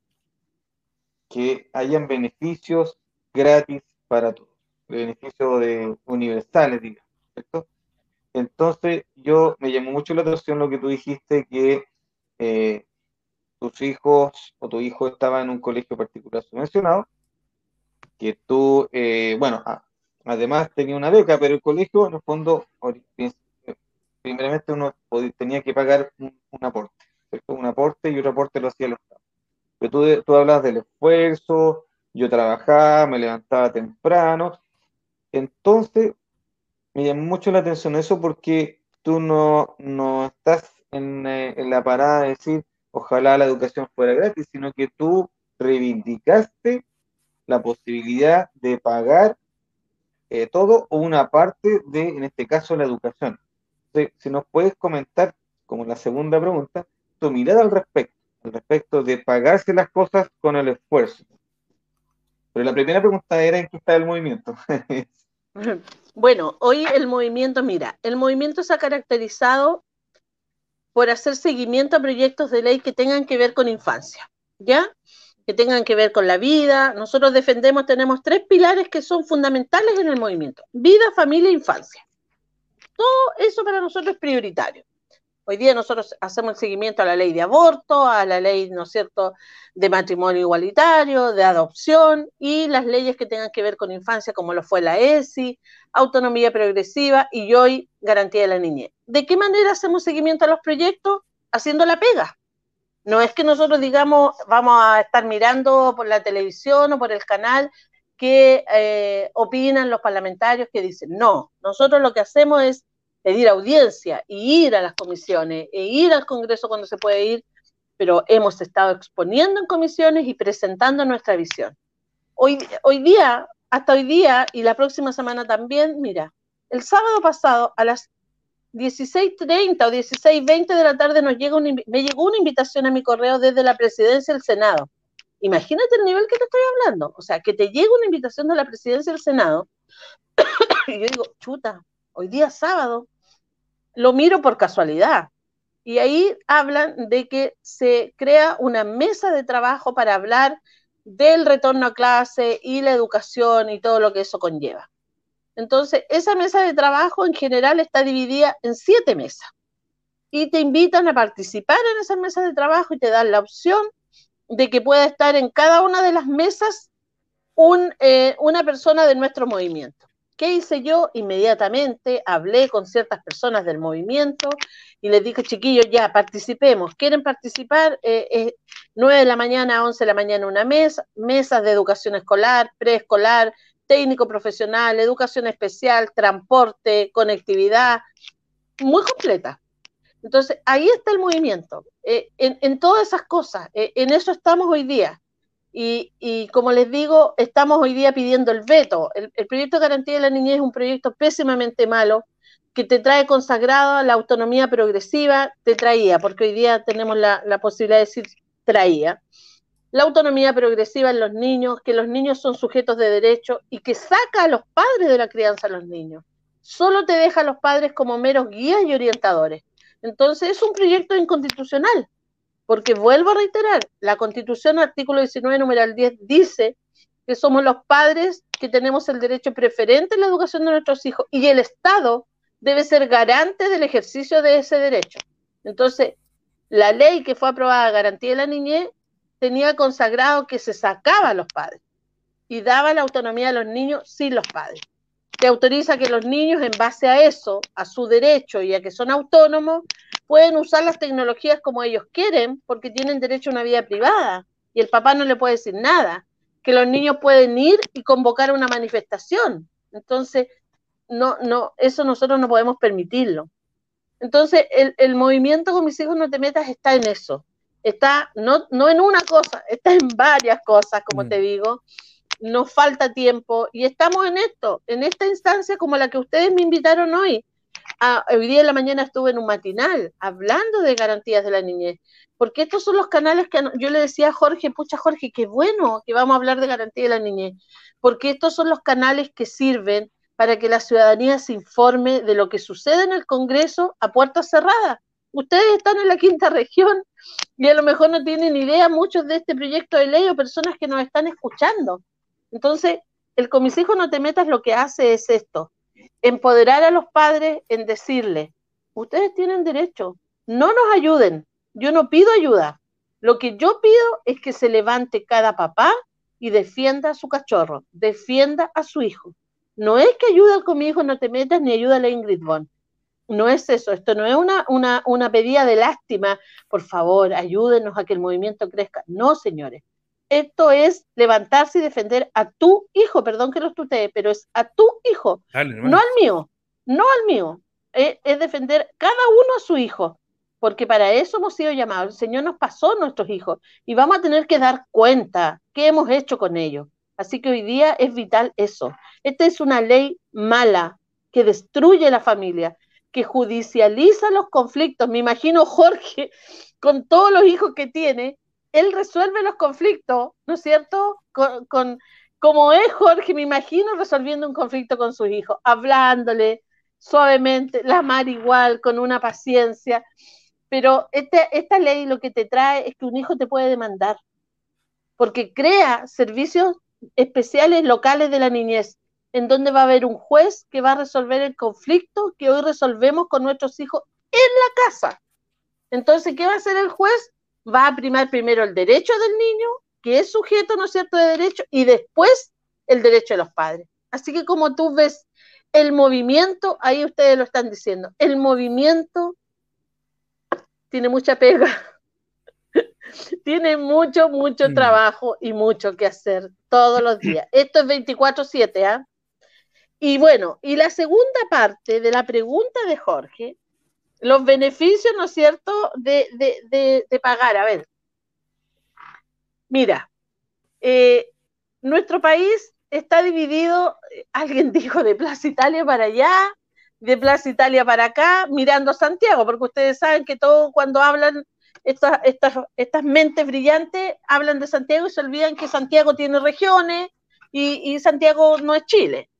que hayan beneficios gratis para todos, beneficios de universales, digamos, ¿cierto? Entonces, yo me llamó mucho la atención lo que tú dijiste, que eh, tus hijos o tu hijo estaba en un colegio particular subvencionado, que tú, eh, bueno, además tenía una beca, pero el colegio, en el fondo, primeramente uno tenía que pagar un, aporte, Un aporte y otro aporte lo hacía el Estado. Pero tú, tú hablas del esfuerzo, yo trabajaba, me levantaba temprano, entonces me llama mucho la atención eso porque tú no, no estás en, eh, en la parada de decir, ojalá la educación fuera gratis, sino que tú reivindicaste la posibilidad de pagar eh, todo o una parte de, en este caso, la educación. si nos puedes comentar, como la segunda pregunta, tu mirada al respecto, al respecto de pagarse las cosas con el esfuerzo. Pero la primera pregunta era en qué está el movimiento. (laughs) (laughs) bueno, hoy el movimiento, mira, el movimiento se ha caracterizado por hacer seguimiento a proyectos de ley que tengan que ver con infancia, ¿ya? Que tengan que ver con la vida. Nosotros defendemos, tenemos tres pilares que son fundamentales en el movimiento. Vida, familia e infancia. Todo eso para nosotros es prioritario. Hoy día nosotros hacemos el seguimiento a la ley de aborto, a la ley, ¿no es cierto?, de matrimonio igualitario, de adopción y las leyes que tengan que ver con infancia, como lo fue la ESI, autonomía progresiva y hoy garantía de la niñez. ¿De qué manera hacemos seguimiento a los proyectos? Haciendo la pega. No es que nosotros digamos, vamos a estar mirando por la televisión o por el canal que eh, opinan los parlamentarios que dicen, no, nosotros lo que hacemos es pedir audiencia y ir a las comisiones e ir al Congreso cuando se puede ir, pero hemos estado exponiendo en comisiones y presentando nuestra visión. Hoy, hoy día, hasta hoy día y la próxima semana también, mira, el sábado pasado a las 16.30 o 16.20 de la tarde nos llega me llegó una invitación a mi correo desde la presidencia del Senado. Imagínate el nivel que te estoy hablando. O sea, que te llega una invitación de la presidencia del Senado (coughs) y yo digo, chuta, hoy día sábado, lo miro por casualidad. Y ahí hablan de que se crea una mesa de trabajo para hablar del retorno a clase y la educación y todo lo que eso conlleva. Entonces, esa mesa de trabajo en general está dividida en siete mesas y te invitan a participar en esa mesa de trabajo y te dan la opción de que pueda estar en cada una de las mesas eh, una persona de nuestro movimiento. ¿Qué hice yo? Inmediatamente hablé con ciertas personas del movimiento y les dije, chiquillos, ya, participemos. ¿Quieren participar? Eh, 9 de la mañana 11 de la mañana una mesa, mesas de educación escolar, preescolar, técnico profesional, educación especial, transporte, conectividad, muy completa. Entonces, ahí está el movimiento, eh, en, todas esas cosas, eh, en eso estamos hoy día. Y, como les digo, estamos hoy día pidiendo el veto. El, proyecto de garantía de la niñez es un proyecto pésimamente malo que te trae consagrado la autonomía progresiva, te traía, porque hoy día tenemos la, la posibilidad de decir traía. La autonomía progresiva en los niños, que los niños son sujetos de derecho y que saca a los padres de la crianza a los niños. Solo te deja a los padres como meros guías y orientadores. Entonces es un proyecto inconstitucional porque vuelvo a reiterar, la Constitución, artículo 19, número 10, dice que somos los padres que tenemos el derecho preferente en la educación de nuestros hijos y el Estado debe ser garante del ejercicio de ese derecho. Entonces, la ley que fue aprobada, Garantía de la Niñez, tenía consagrado que se sacaba a los padres y daba la autonomía a los niños sin los padres. Que autoriza que los niños, en base a eso, a su derecho y a que son autónomos, pueden usar las tecnologías como ellos quieren porque tienen derecho a una vida privada y el papá no le puede decir nada, que los niños pueden ir y convocar una manifestación. Entonces, no, no, eso nosotros no podemos permitirlo. Entonces, el, movimiento con mis hijos no te metas está en eso. Está no, no en una cosa, (laughs) está en varias cosas, como te mm. digo. Nos falta tiempo y estamos en esto, en esta instancia como la que ustedes me invitaron hoy, Ah, hoy día en la mañana estuve en un matinal hablando de garantías de la niñez, porque estos son los canales que yo le decía a Jorge, pucha Jorge, qué bueno que vamos a hablar de garantía de la niñez, porque estos son los canales que sirven para que la ciudadanía se informe de lo que sucede en el Congreso a puertas cerradas. Ustedes están en la quinta región y a lo mejor no tienen idea muchos de este proyecto de ley o personas que nos están escuchando. Entonces, el comisijo no te metas lo que hace es esto, empoderar a los padres en decirles, ustedes tienen derecho, no nos ayuden, yo no pido ayuda, lo que yo pido es que se levante cada papá y defienda a su cachorro, defienda a su hijo. No es que ayuda mi hijo, no te metas, ni ayuda a la Ingrid Bond. No es eso, esto no es una, una, una pedida de lástima, por favor, ayúdenos a que el movimiento crezca. No, señores, esto es levantarse y defender a tu hijo, perdón que lo tutee, pero es a tu hijo, no al mío, no al mío. Es, defender cada uno a su hijo. porque para eso hemos sido llamados. El Señor nos pasó nuestros hijos y vamos a tener que dar cuenta qué hemos hecho con ellos. Así que hoy día es vital eso. Esta es una ley mala que destruye la familia, que judicializa los conflictos. Me imagino Jorge, (laughs) con todos los hijos que tiene, él resuelve los conflictos, ¿no es cierto? Con, como es Jorge, me imagino resolviendo un conflicto con sus hijos, hablándole suavemente, la mar igual, con una paciencia. Pero esta ley lo que te trae es que un hijo te puede demandar, porque crea servicios especiales locales de la niñez, en donde va a haber un juez que va a resolver el conflicto que hoy resolvemos con nuestros hijos en la casa. Entonces, ¿qué va a hacer el juez? Va a primar primero el derecho del niño, que es sujeto, ¿no es cierto?, de derecho, y después el derecho de los padres. Así que como tú ves el movimiento, ahí ustedes lo están diciendo, el movimiento tiene mucha pega, (laughs) tiene mucho, mucho mm. trabajo y mucho que hacer todos los días. Esto es 24/7, ¿ah? Y bueno, y la segunda parte de la pregunta de Jorge, los beneficios, ¿no es cierto?, de, de, pagar. A ver, mira, eh, nuestro país está dividido, alguien (laughs) dijo, de Plaza Italia para allá, de Plaza Italia para acá, mirando Santiago, porque ustedes saben que todo cuando hablan estas, estas, estas mentes brillantes, hablan de Santiago y se olvidan que Santiago tiene regiones y, y Santiago no es Chile.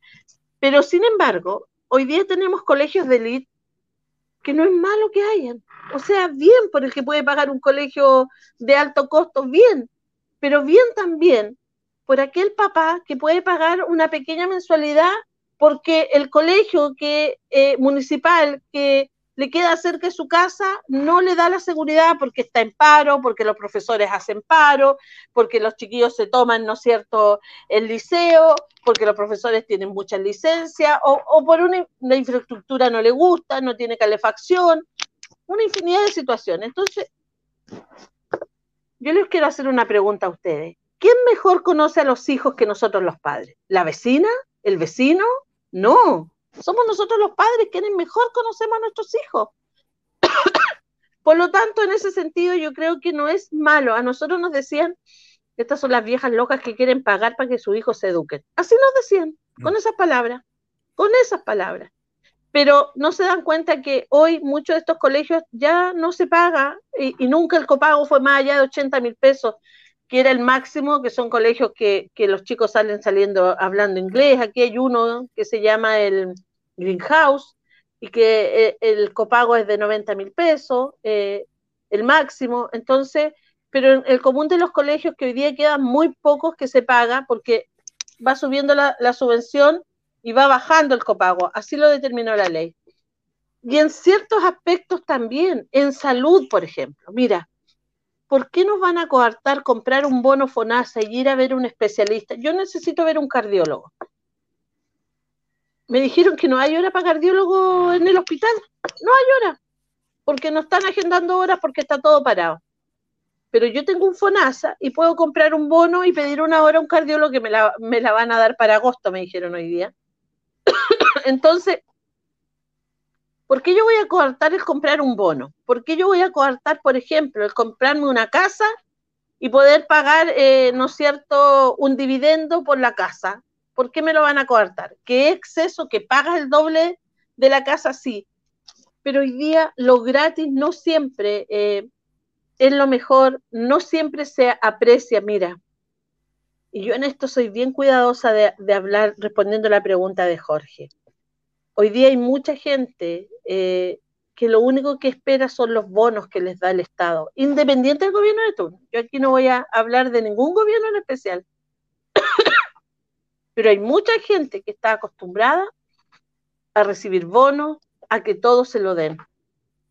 Pero sin embargo, hoy día tenemos colegios de élite que no es malo que hayan. O sea, bien por el que puede pagar un colegio de alto costo, bien, pero bien también por aquel papá que puede pagar una pequeña mensualidad porque el colegio que, eh, municipal que le queda cerca de su casa, no le da la seguridad porque está en paro, porque los profesores hacen paro, porque los chiquillos se toman, ¿no es cierto?, el liceo, porque los profesores tienen muchas licencias, o, por una, infraestructura no le gusta, no tiene calefacción, una infinidad de situaciones. Entonces, yo les quiero hacer una pregunta a ustedes. ¿Quién mejor conoce a los hijos que nosotros los padres? ¿La vecina? ¿El vecino? No, somos nosotros los padres quienes mejor conocemos a nuestros hijos. (coughs) Por lo tanto, en ese sentido, yo creo que no es malo. A nosotros nos decían, estas son las viejas locas que quieren pagar para que sus hijos se eduquen. Así nos decían, con mm. esas palabras, con esas palabras. Pero no se dan cuenta que hoy muchos de estos colegios ya no se paga y, y nunca el copago fue más allá de 80 mil pesos que era el máximo, que son colegios que, los chicos salen saliendo hablando inglés. Aquí hay uno que se llama el Greenhouse y que eh, el copago es de 90 mil pesos, eh, el máximo. Entonces, pero en el común de los colegios que hoy día quedan muy pocos que se paga porque va subiendo la, la subvención y va bajando el copago. Así lo determinó la ley. Y en ciertos aspectos también, en salud, por ejemplo. Mira, ¿por qué nos van a coartar comprar un bono FONASA y ir a ver un especialista? Yo necesito ver un cardiólogo. Me dijeron que no hay hora para cardiólogo en el hospital. No hay hora, porque no están agendando horas porque está todo parado. Pero yo tengo un FONASA y puedo comprar un bono y pedir una hora a un cardiólogo que me la, me la van a dar para agosto, me dijeron hoy día. (coughs) Entonces, ¿Por qué yo voy a coartar el comprar un bono? ¿Por qué yo voy a coartar, por ejemplo, el comprarme una casa y poder pagar, eh, ¿no es cierto?, un dividendo por la casa. ¿Por qué me lo van a coartar? ¿Qué exceso que pagas el doble de la casa? Sí. Pero hoy día lo gratis no siempre eh, es lo mejor, no siempre se aprecia. Mira, y yo en esto soy bien cuidadosa de, de hablar respondiendo a la pregunta de Jorge hoy día hay mucha gente eh, que lo único que espera son los bonos que les da el Estado, independiente del gobierno de turno. Yo aquí no voy a hablar de ningún gobierno en especial, (coughs) pero hay mucha gente que está acostumbrada a recibir bonos, a que todos se lo den.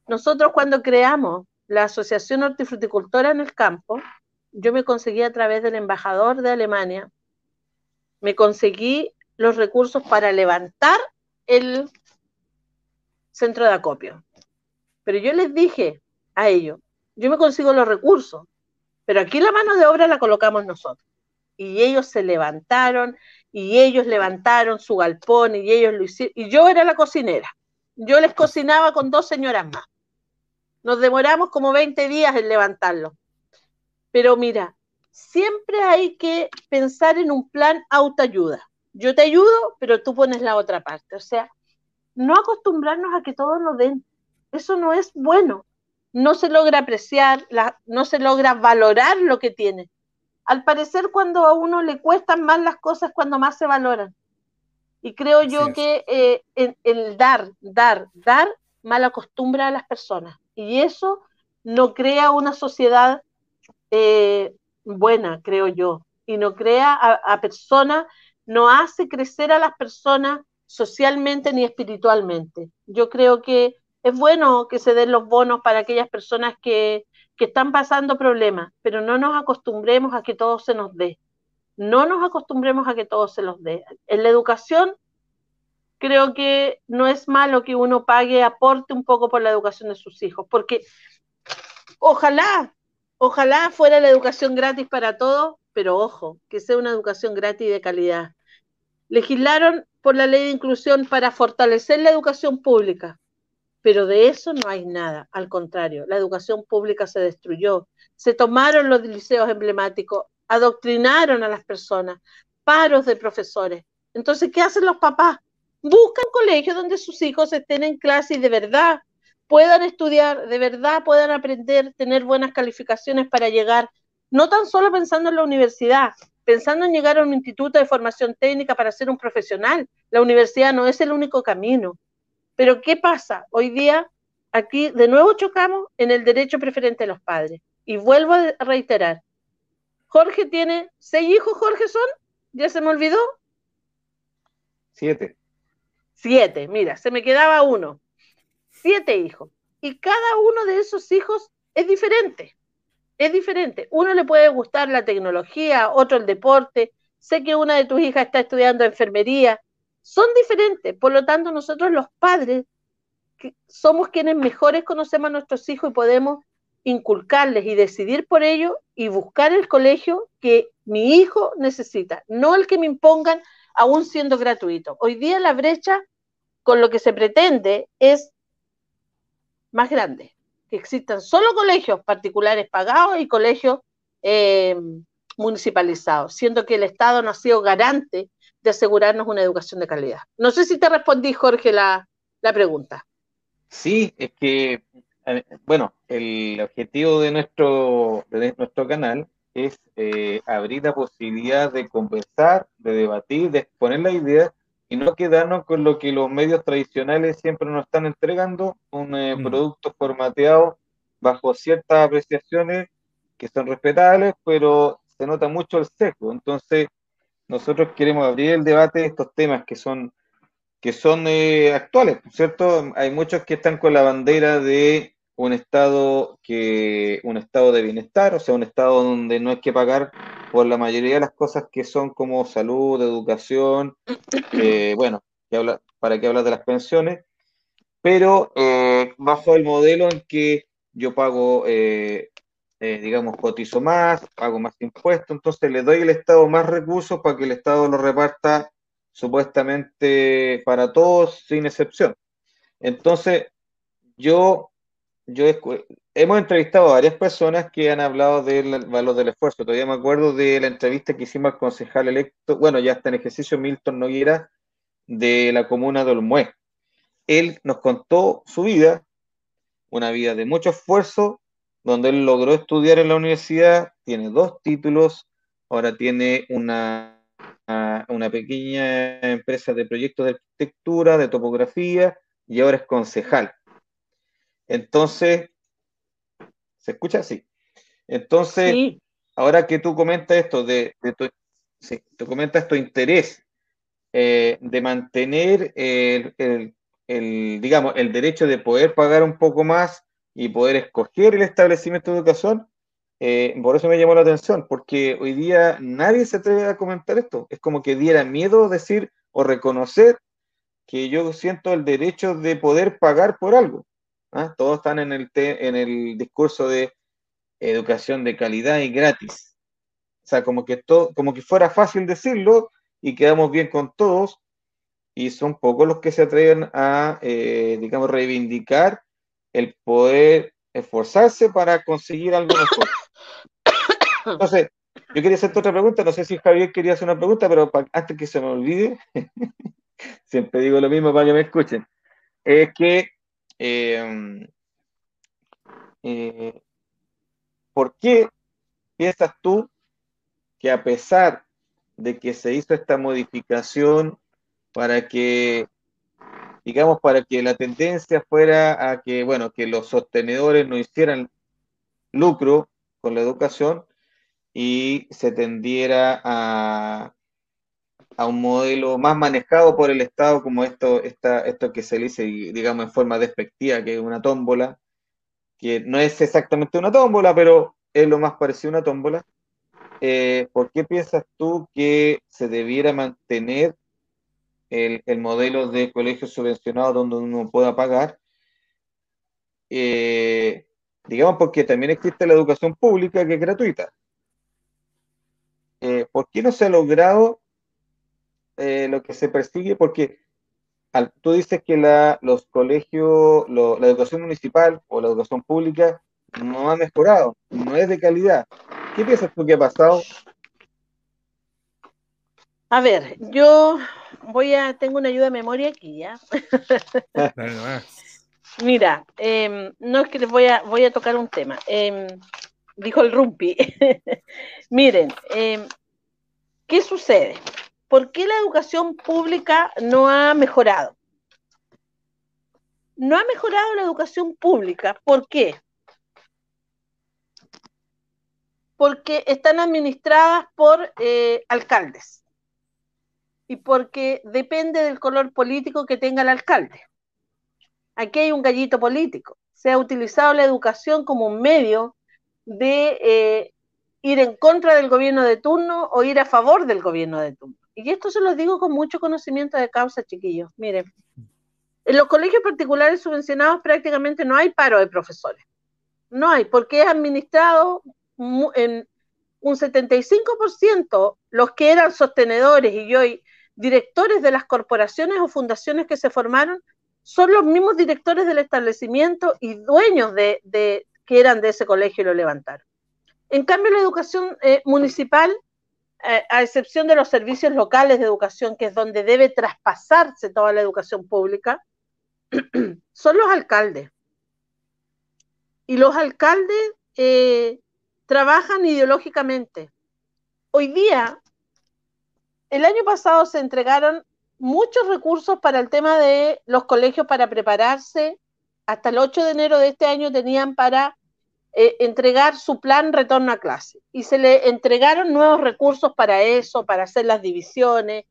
Nosotros cuando creamos la Asociación Hortifruticultora en el campo, yo me conseguí a través del embajador de Alemania, me conseguí los recursos para levantar el centro de acopio. Pero yo les dije a ellos, yo me consigo los recursos, pero aquí la mano de obra la colocamos nosotros. Y ellos se levantaron, y ellos levantaron su galpón, y ellos lo hicieron, y yo era la cocinera. Yo les cocinaba con dos señoras más. Nos demoramos como 20 días en levantarlo. Pero mira, siempre hay que pensar en un plan autoayuda. Yo te ayudo, pero tú pones la otra parte. O sea, no acostumbrarnos a que todos nos den. Eso no es bueno. No se logra apreciar, no se logra valorar lo que tiene. Al parecer, cuando a uno le cuestan más las cosas, cuando más se valoran. Y creo yo que eh, el, dar, dar, dar mal acostumbra a las personas. Y eso no crea una sociedad eh, buena, creo yo. Y no crea a personas, no hace crecer a las personas socialmente ni espiritualmente. Yo creo que es bueno que se den los bonos para aquellas personas que, que están pasando problemas, pero no nos acostumbremos a que todo se nos dé. No nos acostumbremos a que todo se los dé. En la educación creo que no es malo que uno pague, aporte un poco por la educación de sus hijos, porque ojalá, ojalá fuera la educación gratis para todos, pero ojo, que sea una educación gratis de calidad. Legislaron por la ley de inclusión para fortalecer la educación pública, pero de eso no hay nada, al contrario, la educación pública se destruyó, se tomaron los liceos emblemáticos, adoctrinaron a las personas, paros de profesores. Entonces, ¿qué hacen los papás? Buscan colegios donde sus hijos estén en clase y de verdad puedan estudiar, de verdad puedan aprender, tener buenas calificaciones para llegar, no tan solo pensando en la universidad, pensando en llegar a un instituto de formación técnica para ser un profesional. La universidad no es el único camino. Pero ¿qué pasa? Hoy día aquí de nuevo chocamos en el derecho preferente de los padres. Y vuelvo a reiterar, Jorge tiene seis hijos, Jorge son, ya se me olvidó. Siete. Siete, mira, se me quedaba uno. Siete hijos. Y cada uno de esos hijos es diferente. Es diferente. Uno le puede gustar la tecnología, otro el deporte. Sé que una de tus hijas está estudiando enfermería son diferentes. Por lo tanto, nosotros los padres somos quienes mejores conocemos a nuestros hijos y podemos inculcarles y decidir por ello y buscar el colegio que mi hijo necesita, no el que me impongan aún siendo gratuito. Hoy día la brecha con lo que se pretende es más grande, que existan solo colegios particulares pagados y colegios eh, municipalizados, siendo que el Estado no ha sido garante de asegurarnos una educación de calidad. No sé si te respondí, Jorge, la, pregunta. Sí, es que, eh, bueno, el objetivo de nuestro, de nuestro canal es eh, abrir la posibilidad de conversar, de debatir, de exponer la idea y no quedarnos con lo que los medios tradicionales siempre nos están entregando, un eh, mm. producto formateado bajo ciertas apreciaciones que son respetables, pero se nota mucho el sesgo. Entonces, nosotros queremos abrir el debate de estos temas que son, que son eh, actuales, ¿cierto? Hay muchos que están con la bandera de un estado que un estado de bienestar, o sea, un estado donde no hay que pagar por la mayoría de las cosas que son como salud, educación, (clears throat) eh, bueno, para qué hablar de las pensiones, pero eh, bajo el modelo en que yo pago eh, digamos, cotizo más, pago más impuestos, entonces le doy al Estado más recursos para que el Estado lo reparta supuestamente para todos, sin excepción. Entonces, yo, yo hemos entrevistado a varias personas que han hablado del valor del esfuerzo. Todavía me acuerdo de la entrevista que hicimos al concejal electo, bueno, ya está en ejercicio Milton Noguera, de la comuna de Olmué. Él nos contó su vida, una vida de mucho esfuerzo, donde él logró estudiar en la universidad, tiene dos títulos, ahora tiene una, una pequeña empresa de proyectos de arquitectura, de topografía, y ahora es concejal. Entonces, ¿se escucha? Sí. Entonces, ahora que tú comentas esto de, tu, sí, tú comentas tu interés eh, de mantener el, el, digamos, el derecho de poder pagar un poco más y poder escoger el establecimiento de educación, eh, por eso me llamó la atención, porque hoy día nadie se atreve a comentar esto. Es como que diera miedo decir o reconocer que yo siento el derecho de poder pagar por algo. ¿Ah? Todos están en el, en el discurso de educación de calidad y gratis. O sea, como que, todo, como que fuera fácil decirlo y quedamos bien con todos, y son pocos los que se atreven a, eh, digamos, reivindicar el poder esforzarse para conseguir algo mejor. Entonces, yo quería hacerte otra pregunta, no sé si Javier quería hacer una pregunta, pero antes que se me olvide, (laughs) siempre digo lo mismo para que me escuchen, es que, eh, eh, ¿por qué piensas tú que a pesar de que se hizo esta modificación para que, digamos, para que la tendencia fuera a que, bueno, que los sostenedores no hicieran lucro con la educación y se tendiera a, a un modelo más manejado por el Estado como esto, esta, esto que se dice, digamos, en forma despectiva, que es una tómbola, que no es exactamente una tómbola, pero es lo más parecido a una tómbola. Eh, ¿Por qué piensas tú que se debiera mantener el, modelo de colegio subvencionado donde uno pueda pagar? Eh, digamos, porque también existe la educación pública que es gratuita. Eh, ¿Por qué no se ha logrado lo que se persigue? Porque tú dices que la, los colegios, la educación municipal o la educación pública no ha mejorado, no es de calidad. ¿Qué piensas tú que ha pasado? A ver, yo voy a, tengo una ayuda de memoria aquí, ¿ya? (laughs) Mira, em, no es que les voy a, voy a tocar un tema. Em, dijo el Rumpi. (laughs) Miren, em, ¿qué sucede? ¿Por qué la educación pública no ha mejorado? No ha mejorado la educación pública. ¿Por qué? porque están administradas por eh, alcaldes y porque depende del color político que tenga el alcalde. Aquí hay un gallito político. Se ha utilizado la educación como un medio de eh, ir en contra del gobierno de turno o ir a favor del gobierno de turno. Y esto se lo digo con mucho conocimiento de causa, chiquillos. Miren, en los colegios particulares subvencionados prácticamente no hay paro de profesores. No hay, porque es administrado en un 75% los que eran sostenedores y hoy directores de las corporaciones o fundaciones que se formaron son los mismos directores del establecimiento y dueños de, que eran de ese colegio y lo levantaron. En cambio, la educación eh, municipal, eh, a excepción de los servicios locales de educación, que es donde debe traspasarse toda la educación pública, (clears throat) son los alcaldes. Y los alcaldes eh, trabajan ideológicamente. Hoy día, el año pasado se entregaron muchos recursos para el tema de los colegios para prepararse. Hasta el 8 de enero de este año tenían para eh, entregar su plan retorno a clase. Y se le entregaron nuevos recursos para eso, para hacer las divisiones,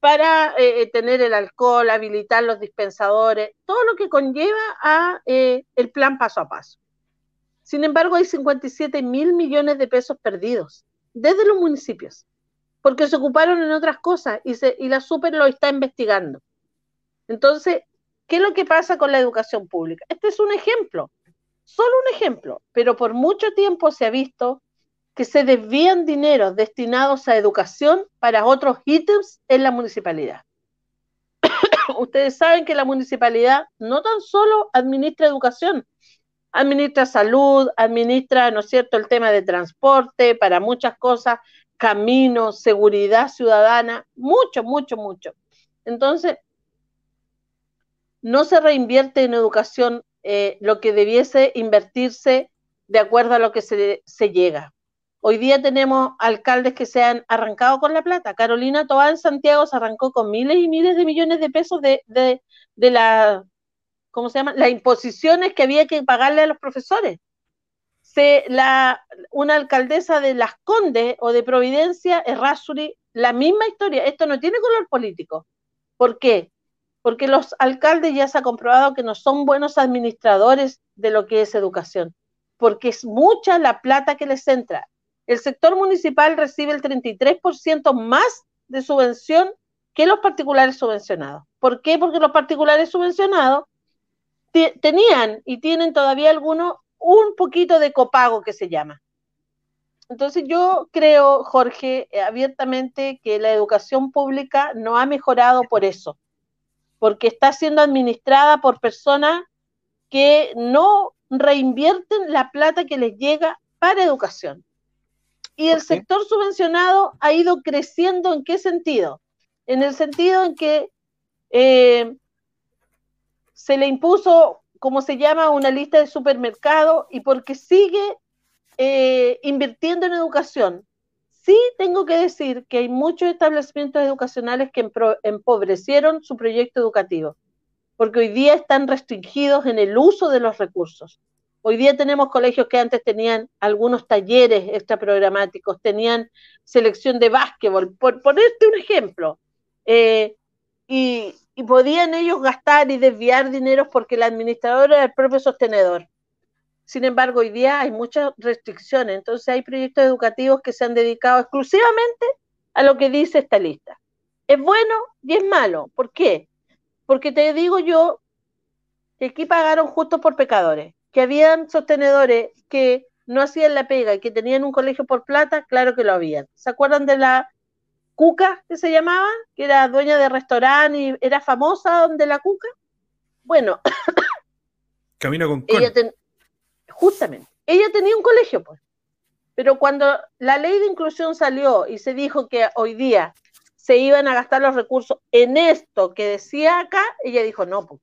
para eh, eh, tener el alcohol, habilitar los dispensadores, todo lo que conlleva a el plan paso a paso. Sin embargo, hay 57 mil millones de pesos perdidos desde los municipios, porque se ocuparon en otras cosas y, y la Super lo está investigando. Entonces, ¿qué es lo que pasa con la educación pública? Este es un ejemplo, solo un ejemplo, pero por mucho tiempo se ha visto que se desvían dineros destinados a educación para otros ítems en la municipalidad. (coughs) Ustedes saben que la municipalidad no tan solo administra educación, administra salud, administra, ¿no es cierto?, el tema de transporte para muchas cosas, caminos, seguridad ciudadana, mucho, mucho, mucho. Entonces, no se reinvierte en educación eh, lo que debiese invertirse de acuerdo a lo que se, llega. Hoy día tenemos alcaldes que se han arrancado con la plata. Carolina Toa en Santiago se arrancó con miles y miles de millones de pesos de, de, de la ¿cómo se llama? Las imposiciones que había que pagarle a los profesores. Una alcaldesa de Las Condes o de Providencia, Errázuri, la misma historia. Esto no tiene color político. ¿Por qué? Porque los alcaldes ya se ha comprobado que no son buenos administradores de lo que es educación, porque es mucha la plata que les entra. El sector municipal recibe el 33% más de subvención que los particulares subvencionados. ¿Por qué? Porque los particulares subvencionados tenían y tienen todavía algunos un poquito de copago que se llama. Entonces yo creo, Jorge, eh, abiertamente que la educación pública no ha mejorado por eso, porque está siendo administrada por personas que no reinvierten la plata que les llega para educación. Y el sector subvencionado ha ido creciendo en qué sentido? En el sentido en que eh, se le impuso, como se llama, una lista de supermercado y porque sigue eh, invirtiendo en educación. Sí tengo que decir que hay muchos establecimientos educacionales que empobrecieron su proyecto educativo, porque hoy día están restringidos en el uso de los recursos. Hoy día tenemos colegios que antes tenían algunos talleres extraprogramáticos, tenían selección de básquetbol, por ponerte un ejemplo. Eh, y, y podían ellos gastar y desviar dinero porque el administrador era el propio sostenedor. Sin embargo, hoy día hay muchas restricciones, entonces hay proyectos educativos que se han dedicado exclusivamente a lo que dice esta lista. Es bueno y es malo. ¿Por qué? Porque te digo yo que aquí pagaron justo por pecadores, que habían sostenedores que no hacían la pega y que tenían un colegio por plata, claro que lo habían. ¿Se acuerdan de la Cuca, que se llamaba, que era dueña de restaurante y era famosa donde la Cuca. Bueno, camina con ella justamente, ella tenía un colegio, pues. Pero cuando la ley de inclusión salió y se dijo que hoy día se iban a gastar los recursos en esto que decía acá, ella dijo, no, pues,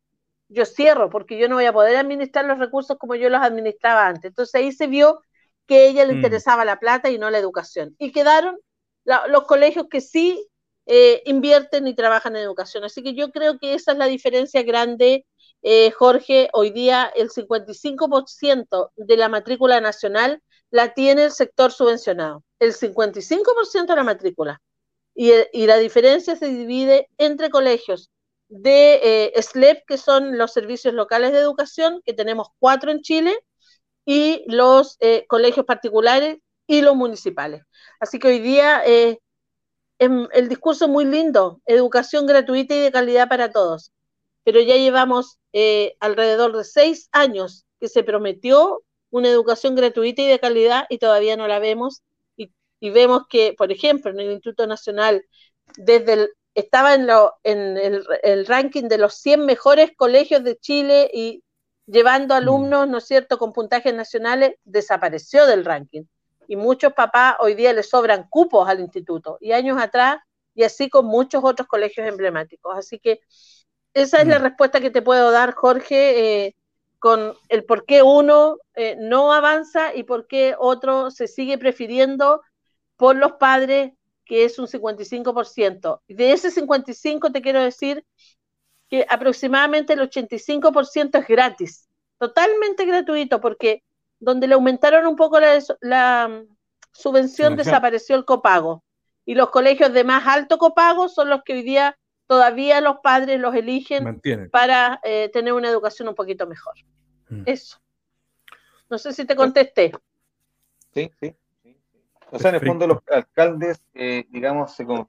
yo cierro porque yo no voy a poder administrar los recursos como yo los administraba antes. Entonces ahí se vio que a ella le mm. interesaba la plata y no la educación. Y quedaron los colegios que sí eh, invierten y trabajan en educación. Así que yo creo que esa es la diferencia grande, eh, Jorge. Hoy día el 55% de la matrícula nacional la tiene el sector subvencionado, el 55% de la matrícula. Y, la diferencia se divide entre colegios de eh, SLEP, que son los servicios locales de educación, que tenemos cuatro en Chile, y los colegios particulares y los municipales. Así que hoy día eh, el discurso es muy lindo, educación gratuita y de calidad para todos, pero ya llevamos eh, alrededor de seis años que se prometió una educación gratuita y de calidad y todavía no la vemos. Y, vemos que, por ejemplo, en el Instituto Nacional, desde estaba en, lo, en el, el, ranking de los 100 mejores colegios de Chile y llevando mm. alumnos, ¿no es cierto?, con puntajes nacionales, desapareció del ranking y muchos papás hoy día les sobran cupos al instituto y años atrás y así con muchos otros colegios emblemáticos. Así que esa es la mm. respuesta que te puedo dar, Jorge, eh, con el por qué uno eh, no avanza y por qué otro se sigue prefiriendo por los padres, que es un 55%. De ese 55% te quiero decir que aproximadamente el 85% es gratis, totalmente gratuito, porque donde le aumentaron un poco la, mm, subvención, desapareció el copago. Y los colegios de más alto copago son los que hoy día todavía los padres los eligen para eh, tener una educación un poquito mejor. Mm. Eso. No sé si te contesté. Sí, sí. O sea, en el fondo los alcaldes, eh, digamos, se con,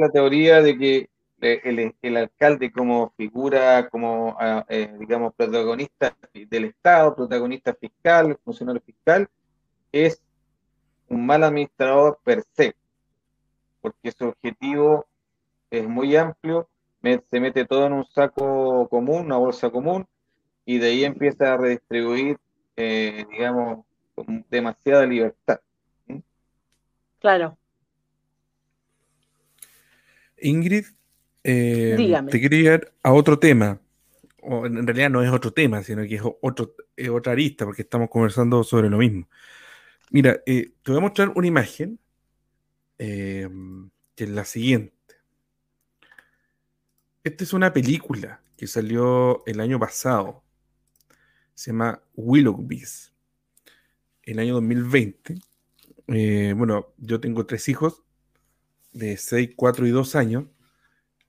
la teoría de que eh, el, alcalde como figura, como, ah, eh, digamos, protagonista del Estado, protagonista fiscal, funcionario fiscal, es un mal administrador per se, porque su objetivo es muy amplio, se mete todo en un saco común, una bolsa común, y de ahí empieza a redistribuir, eh, digamos, con demasiada libertad. Claro. Ingrid, eh, te quería ir a otro tema. O en realidad no es otro tema, sino que es, otro, otra arista, porque estamos conversando sobre lo mismo. Mira, eh, te voy a mostrar una imagen eh, que es la siguiente. Esta es una película que salió el año pasado. Se llama Willoughby's. El año 2020. bueno, yo tengo tres hijos de 6, 4 y 2 años.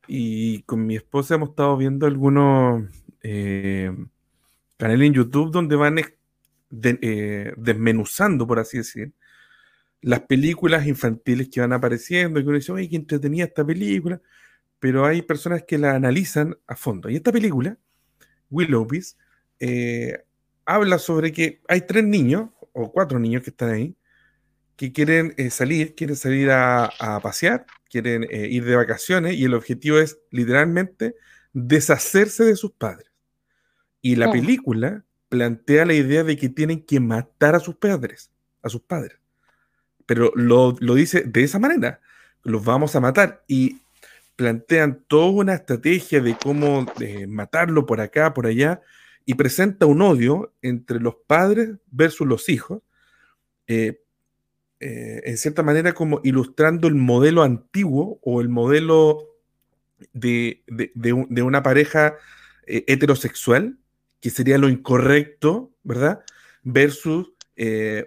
Y con mi esposa hemos estado viendo algunos eh, canales en YouTube donde van eh, desmenuzando, por así decir, las películas infantiles que van apareciendo. Y uno dice, oye, qué entretenía esta película. Pero hay personas que la analizan a fondo. Y esta película, Willowbees, eh, habla sobre que hay tres niños, o cuatro niños que están ahí, que quieren eh, salir, quieren salir a, pasear, quieren eh, ir de vacaciones y el objetivo es literalmente deshacerse de sus padres. Y la película plantea la idea de que tienen que matar a sus padres, a sus padres. Pero lo, dice de esa manera, los vamos a matar. Y plantean toda una estrategia de cómo matarlo por acá, por allá, y presenta un odio entre los padres versus los hijos, eh, eh, en cierta manera como ilustrando el modelo antiguo o el modelo de, una pareja eh, heterosexual, que sería lo incorrecto, ¿verdad? Versus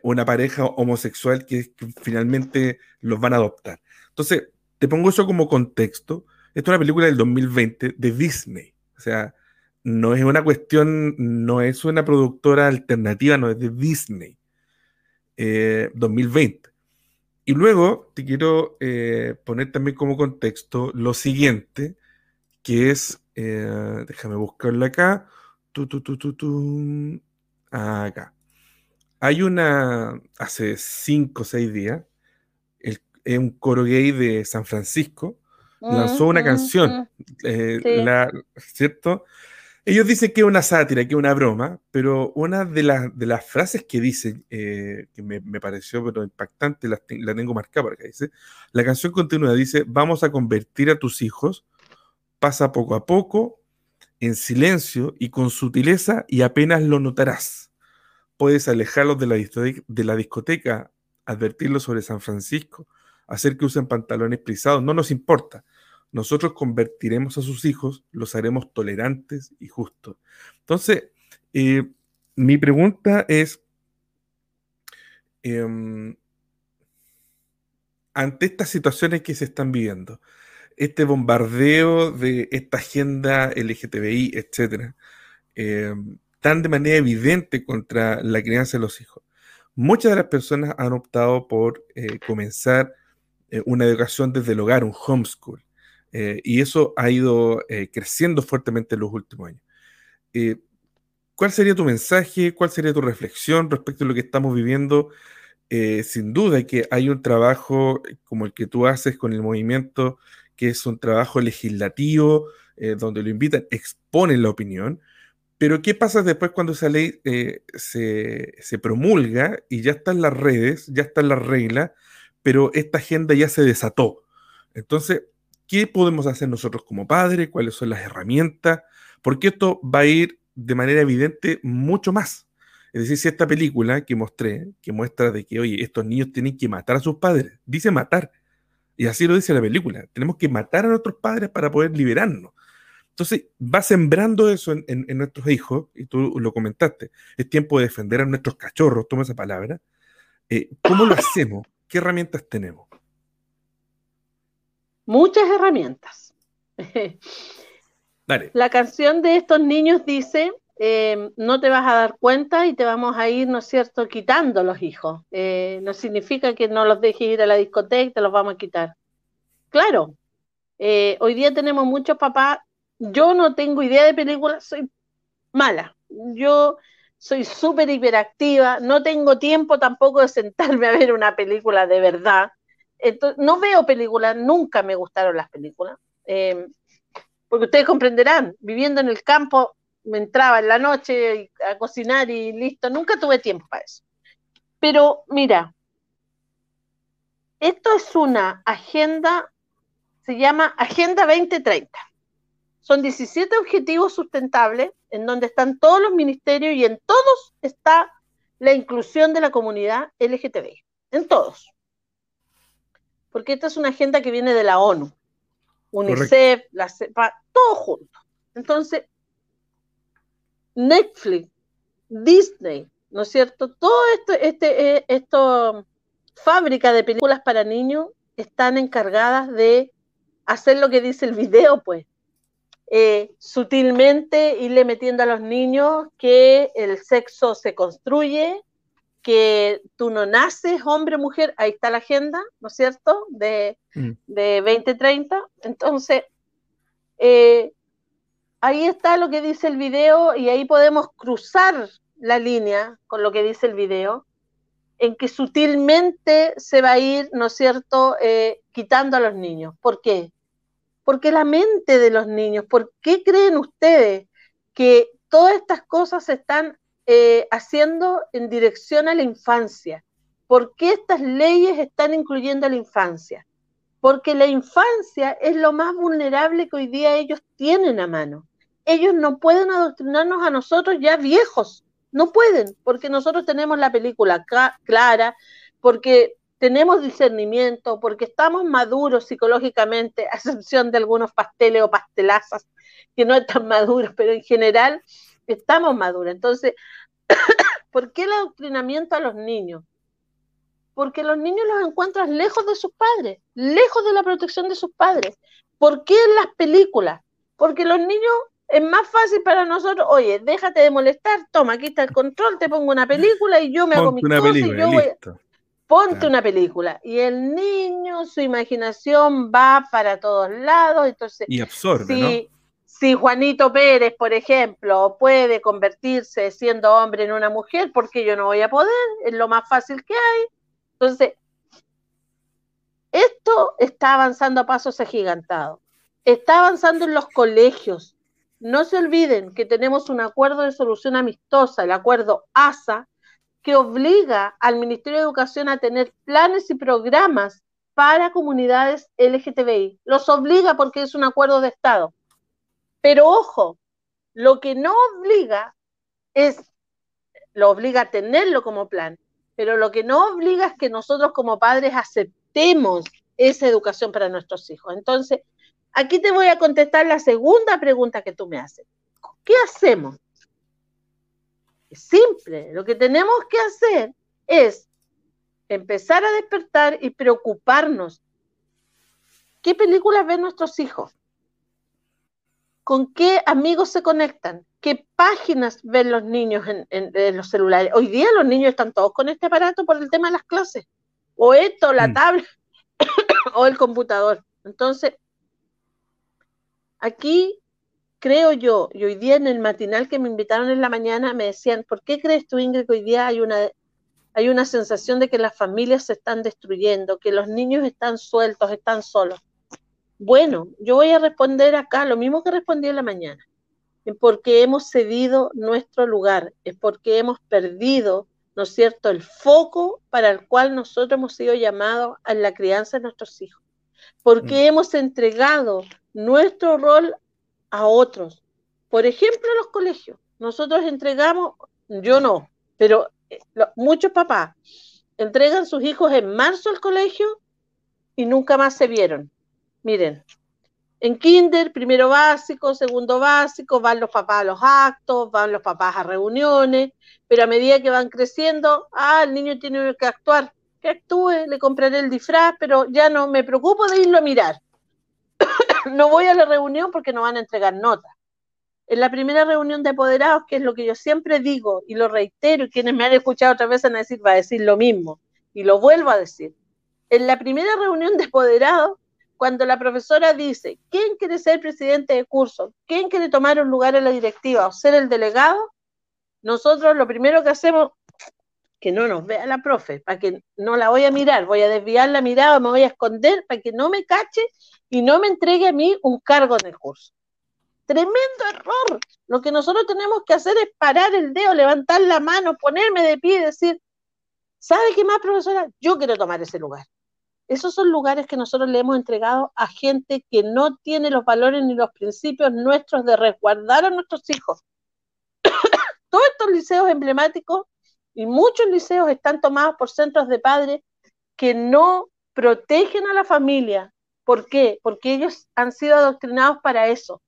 una pareja homosexual que, que, finalmente los van a adoptar. Entonces, te pongo eso como contexto. Esta es una película del 2020 de Disney. O sea, no es una cuestión, no es una productora alternativa, no es de Disney. 2020. Eh, y luego te quiero eh, poner también como contexto lo siguiente, que es, eh, déjame buscarlo acá, tu, tu, acá. Hay una, hace cinco o seis días, el, un coro gay de San Francisco lanzó una canción, ¿cierto? Ellos dicen que es una sátira, que es una broma, pero una de, de las frases que dicen, eh, que me, pareció pero impactante, la, la tengo marcada por acá, dice, la canción continúa, dice, vamos a convertir a tus hijos, pasa poco a poco, en silencio y con sutileza y apenas lo notarás. Puedes alejarlos de la, de la discoteca, advertirlos sobre San Francisco, hacer que usen pantalones plisados, no nos importa nosotros convertiremos a sus hijos, los haremos tolerantes y justos. Entonces, eh, mi pregunta es, em, ante estas situaciones que se están viviendo, este bombardeo de esta agenda LGTBI, etcétera, em, tan de manera evidente contra la crianza de los hijos, muchas de las personas han optado por eh, comenzar eh, una educación desde el hogar, un homeschool. Eh, y eso ha ido eh, creciendo fuertemente en los últimos años. ¿Cuál sería tu mensaje? ¿Cuál sería tu reflexión respecto a lo que estamos viviendo? sin duda que hay un trabajo como el que tú haces con el movimiento, que es un trabajo legislativo, donde lo invitan, exponen la opinión, pero ¿qué pasa después cuando esa ley se, se, promulga y ya está en las redes, ya está en las reglas, pero esta agenda ya se desató? Entonces, ¿Qué podemos hacer nosotros como padres? ¿Cuáles son las herramientas? Porque esto va a ir de manera evidente mucho más. Es decir, si esta película que mostré, que muestra de que, oye, estos niños tienen que matar a sus padres, dice matar. Y así lo dice la película. Tenemos que matar a nuestros padres para poder liberarnos. Entonces, va sembrando eso en, nuestros hijos, y tú lo comentaste, es tiempo de defender a nuestros cachorros, toma esa palabra. Eh, ¿Cómo lo hacemos? ¿Qué herramientas tenemos? muchas herramientas. (laughs) La canción de estos niños dice, eh, no te vas a dar cuenta y te vamos a ir, ¿no es cierto?, quitando los hijos. Eh, no significa que no los dejes ir a la discoteca y te los vamos a quitar. Claro, eh, hoy día tenemos muchos papás, yo no tengo idea de películas, soy mala. Yo soy súper hiperactiva, no tengo tiempo tampoco de sentarme a ver una película de verdad no veo películas, nunca me gustaron las películas, eh, porque ustedes comprenderán, viviendo en el campo, me entraba en la noche a cocinar y listo, nunca tuve tiempo para eso. Pero mira, esto es una agenda, se llama Agenda 2030. Son 17 objetivos sustentables en donde están todos los ministerios y en todos está la inclusión de la comunidad LGTBI, en todos porque esta es una agenda que viene de la ONU, UNICEF, la CEPA, todo junto. Entonces, Netflix, Disney, ¿no es cierto? Todo esto, este, eh, esto, fábrica de películas para niños están encargadas de hacer lo que dice el video, pues. Eh, sutilmente irle metiendo a los niños que el sexo se construye, que tú no naces hombre o mujer, ahí está la agenda, ¿no es cierto? De, mm. de 2030. Entonces, eh, ahí está lo que dice el video y ahí podemos cruzar la línea con lo que dice el video, en que sutilmente se va a ir, ¿no es cierto?, eh, quitando a los niños. ¿Por qué? Porque la mente de los niños, ¿por qué creen ustedes que todas estas cosas se están eh, haciendo en dirección a la infancia? ¿Por qué estas leyes están incluyendo a la infancia? Porque la infancia es lo más vulnerable que hoy día ellos tienen a mano. Ellos no pueden adoctrinarnos a nosotros ya viejos, no pueden, porque nosotros tenemos la película clara, porque tenemos discernimiento, porque estamos maduros psicológicamente, a excepción de algunos pasteles o pastelazas que no están maduros, pero en general estamos maduros. Entonces, (coughs) ¿por qué el adoctrinamiento a los niños? Porque los niños los encuentran lejos de sus padres, lejos de la protección de sus padres. ¿Por qué en las películas? Porque los niños es más fácil para nosotros, oye, déjate de molestar, toma, aquí está el control, te pongo una película y yo me hago mis cosas y yo voy... Ponte una película. Y el niño, su imaginación va para todos lados. Entonces, y absorbe, si, si Juanito Pérez, por ejemplo, puede convertirse siendo hombre en una mujer, ¿por qué yo no voy a poder? Es lo más fácil que hay. Entonces, esto está avanzando a pasos agigantados. Está avanzando en los colegios. No se olviden que tenemos un acuerdo de solución amistosa, el acuerdo ASA, que obliga al Ministerio de Educación a tener planes y programas para comunidades LGTBI. Los obliga porque es un acuerdo de Estado. Pero ojo, lo que no obliga es, lo obliga a tenerlo como plan, pero lo que no obliga es que nosotros como padres aceptemos esa educación para nuestros hijos. Entonces, aquí te voy a contestar la segunda pregunta que tú me haces. ¿Qué hacemos? Simple. Lo que tenemos que hacer es empezar a despertar y preocuparnos. ¿Qué películas ven nuestros hijos? ¿Con qué amigos se conectan? ¿Qué páginas ven los niños en, los celulares? Hoy día los niños están todos con este aparato por el tema de las clases. O esto, la mm. tablet, (coughs) o el computador. Entonces, aquí creo yo, y hoy día en el matinal que me invitaron en la mañana me decían, ¿por qué crees tú, Ingrid, que hoy día hay una, hay una sensación de que las familias se están destruyendo, que los niños están sueltos, están solos? Bueno, yo voy a responder acá lo mismo que respondí en la mañana. Es porque hemos cedido nuestro lugar, es porque hemos perdido, ¿no es cierto?, el foco para el cual nosotros hemos sido llamados a la crianza de nuestros hijos. Porque mm. hemos entregado nuestro rol a otros. Por ejemplo, los colegios. Nosotros entregamos, yo no, pero eh, muchos papás entregan sus hijos en marzo al colegio y nunca más se vieron. Miren, en kinder, primero básico, segundo básico, van los papás a los actos, van los papás a reuniones, pero a medida que van creciendo, ah, el niño tiene que actuar, que actúe, le compraré el disfraz, pero ya no me preocupo de irlo a mirar. (laughs) no voy a la reunión porque no van a entregar notas. En la primera reunión de apoderados, que es lo que yo siempre digo y lo reitero, y quienes me han escuchado otra vez van a decir, va a decir lo mismo, y lo vuelvo a decir. En la primera reunión de apoderados, cuando la profesora dice, ¿quién quiere ser presidente de curso? ¿Quién quiere tomar un lugar en la directiva o ser el delegado? Nosotros lo primero que hacemos, que no nos vea la profe, para que no la voy a mirar, voy a desviar la mirada, me voy a esconder para que no me cache y no me entregue a mí un cargo en el curso. Tremendo error. Lo que nosotros tenemos que hacer es parar el dedo, levantar la mano, ponerme de pie y decir, ¿sabe qué más, profesora? Yo quiero tomar ese lugar. Esos son lugares que nosotros le hemos entregado a gente que no tiene los valores ni los principios nuestros de resguardar a nuestros hijos. (coughs) Todos estos liceos emblemáticos y muchos liceos están tomados por centros de padres que no protegen a la familia. ¿Por qué? Porque ellos han sido adoctrinados para eso.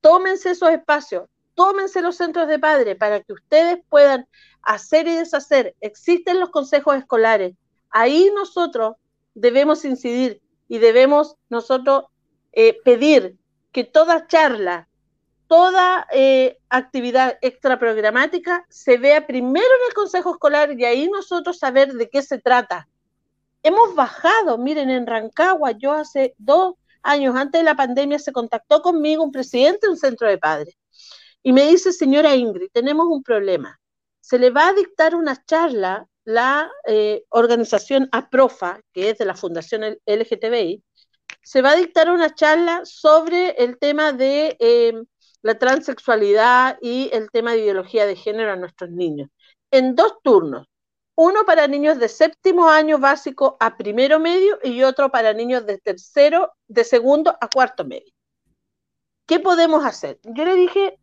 Tómense esos espacios, tómense los centros de padres para que ustedes puedan hacer y deshacer. Existen los consejos escolares. Ahí nosotros debemos incidir y debemos nosotros eh, pedir que toda charla, toda eh, actividad extraprogramática se vea primero en el Consejo Escolar y ahí nosotros saber de qué se trata. Hemos bajado, miren, en Rancagua, yo hace dos años antes de la pandemia se contactó conmigo un presidente de un centro de padres y me dice, señora Ingrid, tenemos un problema. Se le va a dictar una charla la eh, organización APROFA, que es de la Fundación LGTBI, se va a dictar una charla sobre el tema de eh, la transexualidad y el tema de ideología de género a nuestros niños. En dos turnos, uno para niños de séptimo año básico a primero medio y otro para niños de tercero, de segundo a cuarto medio. ¿Qué podemos hacer? Yo le dije,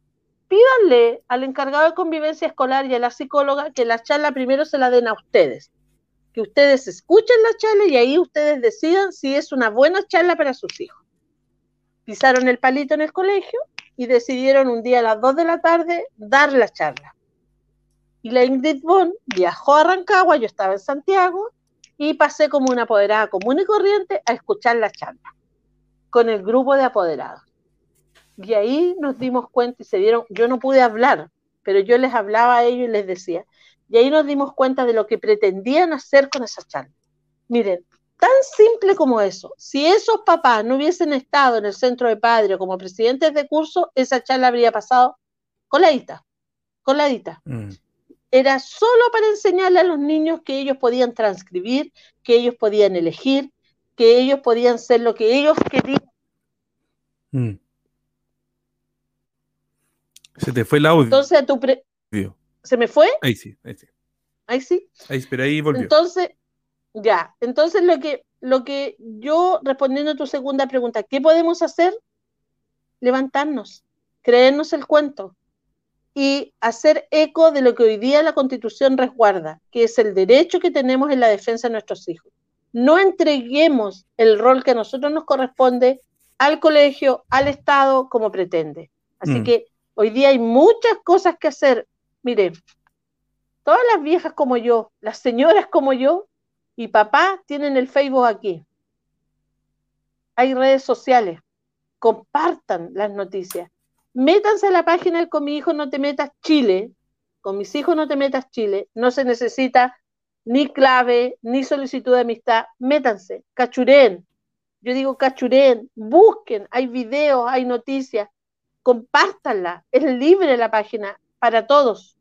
pídanle al encargado de convivencia escolar y a la psicóloga que la charla primero se la den a ustedes. Que ustedes escuchen la charla y ahí ustedes decidan si es una buena charla para sus hijos. Pisaron el palito en el colegio y decidieron un día a las 2 de la tarde dar la charla. Y la Ingrid Bond viajó a Rancagua, yo estaba en Santiago, y pasé como una apoderada común y corriente a escuchar la charla con el grupo de apoderados. Y ahí nos dimos cuenta y se dieron, yo no pude hablar, pero yo les hablaba a ellos y les decía, y ahí nos dimos cuenta de lo que pretendían hacer con esa charla. Miren, tan simple como eso, si esos papás no hubiesen estado en el centro de padre como presidentes de curso, esa charla habría pasado coladita, coladita. Mm. Era solo para enseñarle a los niños que ellos podían transcribir, que ellos podían elegir, que ellos podían ser lo que ellos querían. Mm. Se te fue el audio. Entonces, tu ¿Se me fue? Ahí sí, ahí sí. Ahí sí. Ahí, pero ahí volvió. Entonces, ya. Entonces, lo que, lo que yo, respondiendo a tu segunda pregunta, ¿qué podemos hacer? Levantarnos, creernos el cuento y hacer eco de lo que hoy día la Constitución resguarda, que es el derecho que tenemos en la defensa de nuestros hijos. No entreguemos el rol que a nosotros nos corresponde al colegio, al Estado, como pretende. Así mm. que Hoy día hay muchas cosas que hacer. Mire, todas las viejas como yo, las señoras como yo y papá tienen el Facebook aquí. Hay redes sociales. Compartan las noticias. Métanse a la página de Con mi hijo no te metas Chile. Con mis hijos no te metas Chile. No se necesita ni clave, ni solicitud de amistad. Métanse, cachurén. Yo digo cachurén, busquen, hay videos, hay noticias compártanla, es libre la página para todos.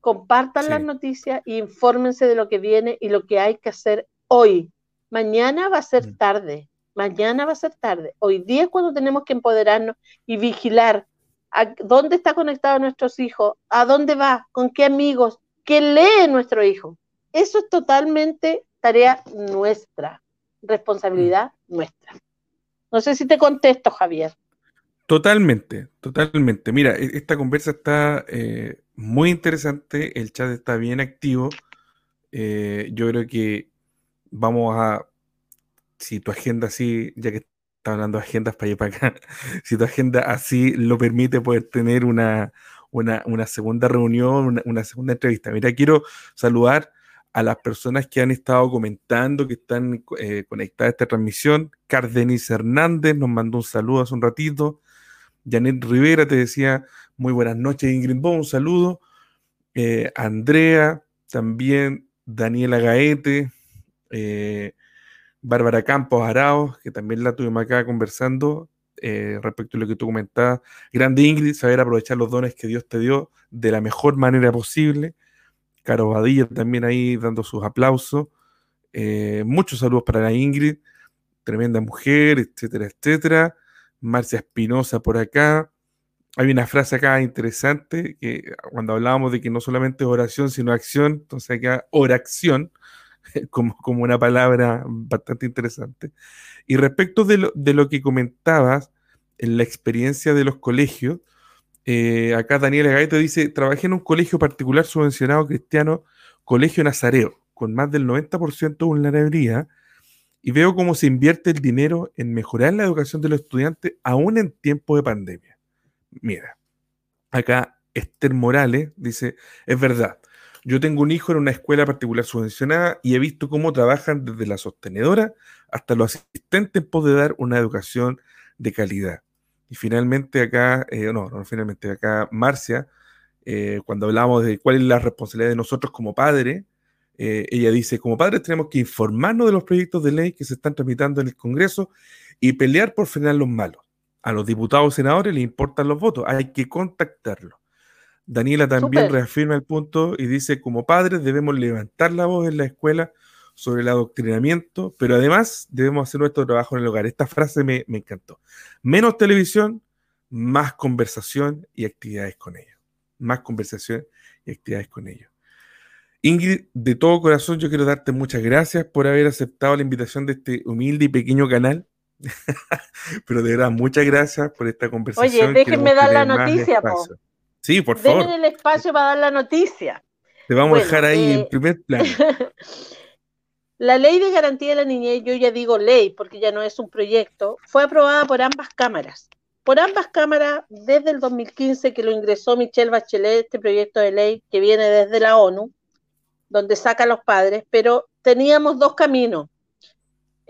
Compartan las noticias e infórmense de lo que viene y lo que hay que hacer hoy. Mañana va a ser mm. tarde, mañana va a ser tarde. Hoy día es cuando tenemos que empoderarnos y vigilar a dónde está conectado nuestros hijos, a dónde va, con qué amigos, qué lee nuestro hijo. Eso es totalmente tarea nuestra, responsabilidad mm. nuestra. No sé si te contesto, Javier. Totalmente, totalmente. Mira, e-, esta conversa está eh, muy interesante, el chat está bien activo. Eh, yo creo que vamos a, si tu agenda así, ya que está hablando de agendas para allá para acá, (laughs) si tu agenda así lo permite poder tener una, una, segunda reunión, una, segunda entrevista. Mira, quiero saludar a las personas que han estado comentando, que están eh, conectadas a esta transmisión. Cardenis Hernández nos mandó un saludo hace un ratito. Janet Rivera te decía muy buenas noches, Ingrid Bo, un saludo. Eh, Andrea, también Daniela Gaete, eh, Bárbara Campos Araos, que también la tuvimos acá conversando eh, respecto a lo que tú comentabas. Grande Ingrid, saber aprovechar los dones que Dios te dio de la mejor manera posible. Caro Badilla también ahí dando sus aplausos. muchos saludos para la Ingrid, tremenda mujer, etcétera, etcétera. Marcia Espinosa por acá. Hay una frase acá interesante que cuando hablábamos de que no solamente es oración, sino acción, entonces acá oración, (laughs) como, como una palabra bastante interesante. Y respecto de lo, de lo que comentabas en la experiencia de los colegios, eh, acá Daniela Gaeta dice, trabajé en un colegio particular subvencionado cristiano, Colegio Nazareo, con más del 90% de vulnerabilidad, y veo cómo se invierte el dinero en mejorar la educación de los estudiantes aún en tiempo de pandemia. Mira, acá Esther Morales dice, es verdad, yo tengo un hijo en una escuela particular subvencionada y he visto cómo trabajan desde la sostenedora hasta los asistentes en poder dar una educación de calidad. Y finalmente acá, eh, no, no, finalmente acá Marcia, eh, cuando hablamos de cuál es la responsabilidad de nosotros como padres, eh, ella dice, como padres tenemos que informarnos de los proyectos de ley que se están tramitando en el Congreso y pelear por frenar los malos. A los diputados y senadores les importan los votos, hay que contactarlos. Daniela también reafirma el punto y dice, como padres debemos levantar la voz en la escuela sobre el adoctrinamiento, pero además debemos hacer nuestro trabajo en el hogar. Esta frase me, me encantó. Menos televisión, más conversación y actividades con ellos. Más conversación y actividades con ellos. Ingrid, de todo corazón yo quiero darte muchas gracias por haber aceptado la invitación de este humilde y pequeño canal. (laughs) Pero de verdad, muchas gracias por esta conversación. Oye, déjenme dar la noticia, po. Sí, por favor. Denme el espacio para dar la noticia. Te vamos a dejar ahí en eh, primer plano. (laughs) La ley de garantía de la niñez, yo ya digo ley porque ya no es un proyecto, fue aprobada por ambas cámaras. Por ambas cámaras desde el 2015 que lo ingresó Michelle Bachelet, este proyecto de ley que viene desde la ONU, donde saca a los padres, pero teníamos dos caminos.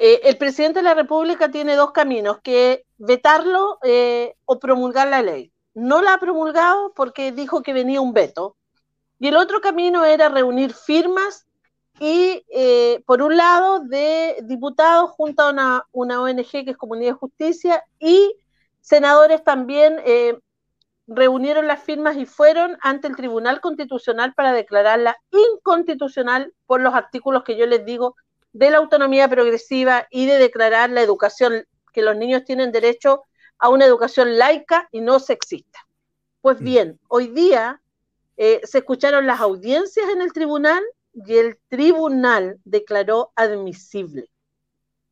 Eh, el presidente de la República tiene dos caminos, que vetarlo eh, o promulgar la ley. No la ha promulgado porque dijo que venía un veto. Y el otro camino era reunir firmas y, eh, por un lado, de diputados junto a una, una, ONG que es Comunidad de Justicia y senadores también reunieron las firmas y fueron ante el Tribunal Constitucional para declararla inconstitucional por los artículos que yo les digo de la autonomía progresiva y de declarar la educación, que los niños tienen derecho a una educación laica y no sexista. Pues mm. bien, hoy día eh, se escucharon las audiencias en el tribunal y el tribunal declaró admisible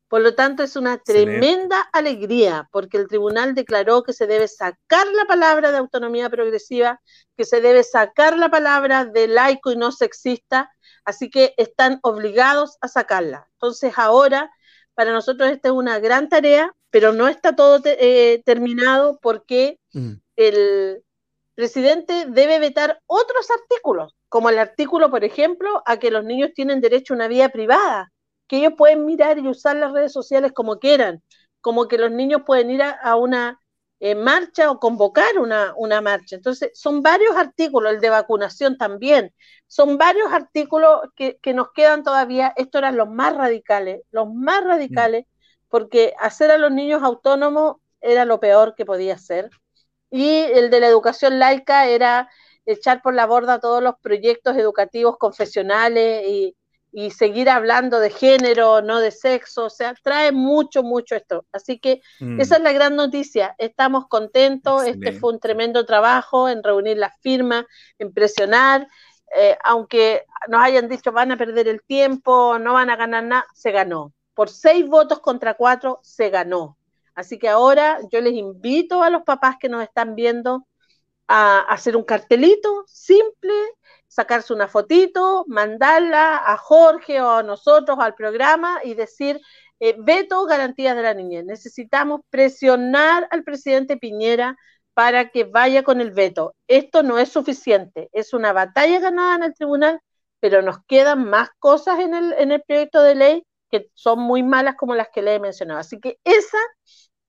por lo tanto, es una tremenda alegría porque el tribunal declaró que se debe sacar la palabra de autonomía progresiva, que se debe sacar la palabra de laico y no sexista, así que están obligados a sacarla. Entonces, ahora, para nosotros esta es una gran tarea, pero no está todo eh, terminado porque mm. el presidente debe vetar otros artículos, como el artículo, por ejemplo, a que los niños tienen derecho a una vida privada que ellos pueden mirar y usar las redes sociales como quieran, como que los niños pueden ir a, una eh, marcha o convocar una, una, marcha. Entonces, son varios artículos, el de vacunación también, son varios artículos que, nos quedan todavía, estos eran los más radicales, los más radicales, porque hacer a los niños autónomos era lo peor que podía ser. Y el de la educación laica era echar por la borda todos los proyectos educativos confesionales y, y seguir hablando de género, no de sexo, o sea, trae mucho, mucho esto. Así que mm. esa es la gran noticia. Estamos contentos, este fue un tremendo trabajo en reunir las firmas, en presionar, eh, aunque nos hayan dicho van a perder el tiempo, no van a ganar nada, se ganó. Por seis votos contra cuatro, se ganó. Así que ahora yo les invito a los papás que nos están viendo a hacer un cartelito simple, sacarse una fotito, mandarla a Jorge o a nosotros al programa y decir, eh, veto garantías de la niñez. Necesitamos presionar al presidente Piñera para que vaya con el veto. Esto no es suficiente, es una batalla ganada en el tribunal, pero nos quedan más cosas en el, en el proyecto de ley que son muy malas como las que le he mencionado. Así que esa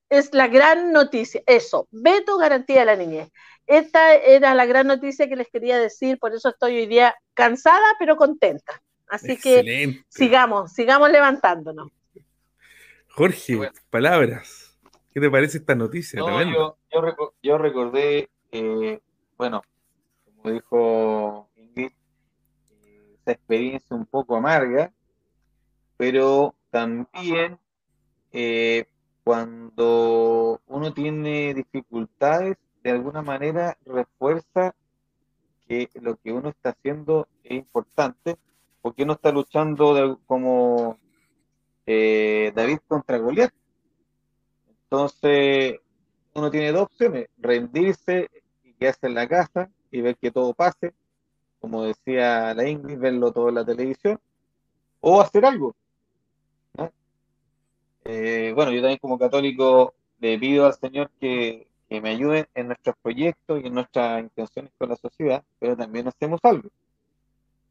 es la gran noticia, eso, veto garantía de la niñez. Esta era la gran noticia que les quería decir, por eso estoy hoy día cansada pero contenta. Así que sigamos, sigamos levantándonos. Jorge, palabras. ¿Qué te parece esta noticia? yo, recordé, eh, bueno, como dijo Ingrid, eh, esa experiencia un poco amarga, pero también eh, cuando uno tiene dificultades de alguna manera refuerza que lo que uno está haciendo es importante, porque uno está luchando como eh, David contra Goliat. Entonces, uno tiene dos opciones, rendirse y quedarse en la casa y ver que todo pase, como decía la Ingrid, verlo todo en la televisión, o hacer algo. Eh, bueno, yo también como católico le pido al Señor que que me ayuden en nuestros proyectos y en nuestras intenciones con la sociedad, pero también hacemos algo.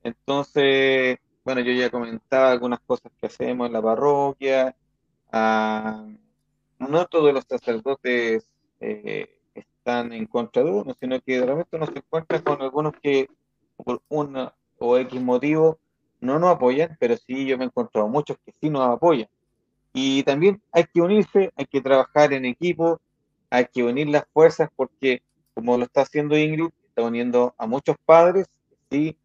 Entonces, bueno, yo ya comentaba algunas cosas que hacemos en la parroquia. Ah, no todos los sacerdotes eh, están en contra de uno, sino que de repente uno se encuentra con algunos que por una o X motivo no nos apoyan, pero sí yo me he encontrado muchos que sí nos apoyan. Y también hay que unirse, hay que trabajar en equipo, hay que unir las fuerzas porque, como lo está haciendo Ingrid, está uniendo a muchos padres que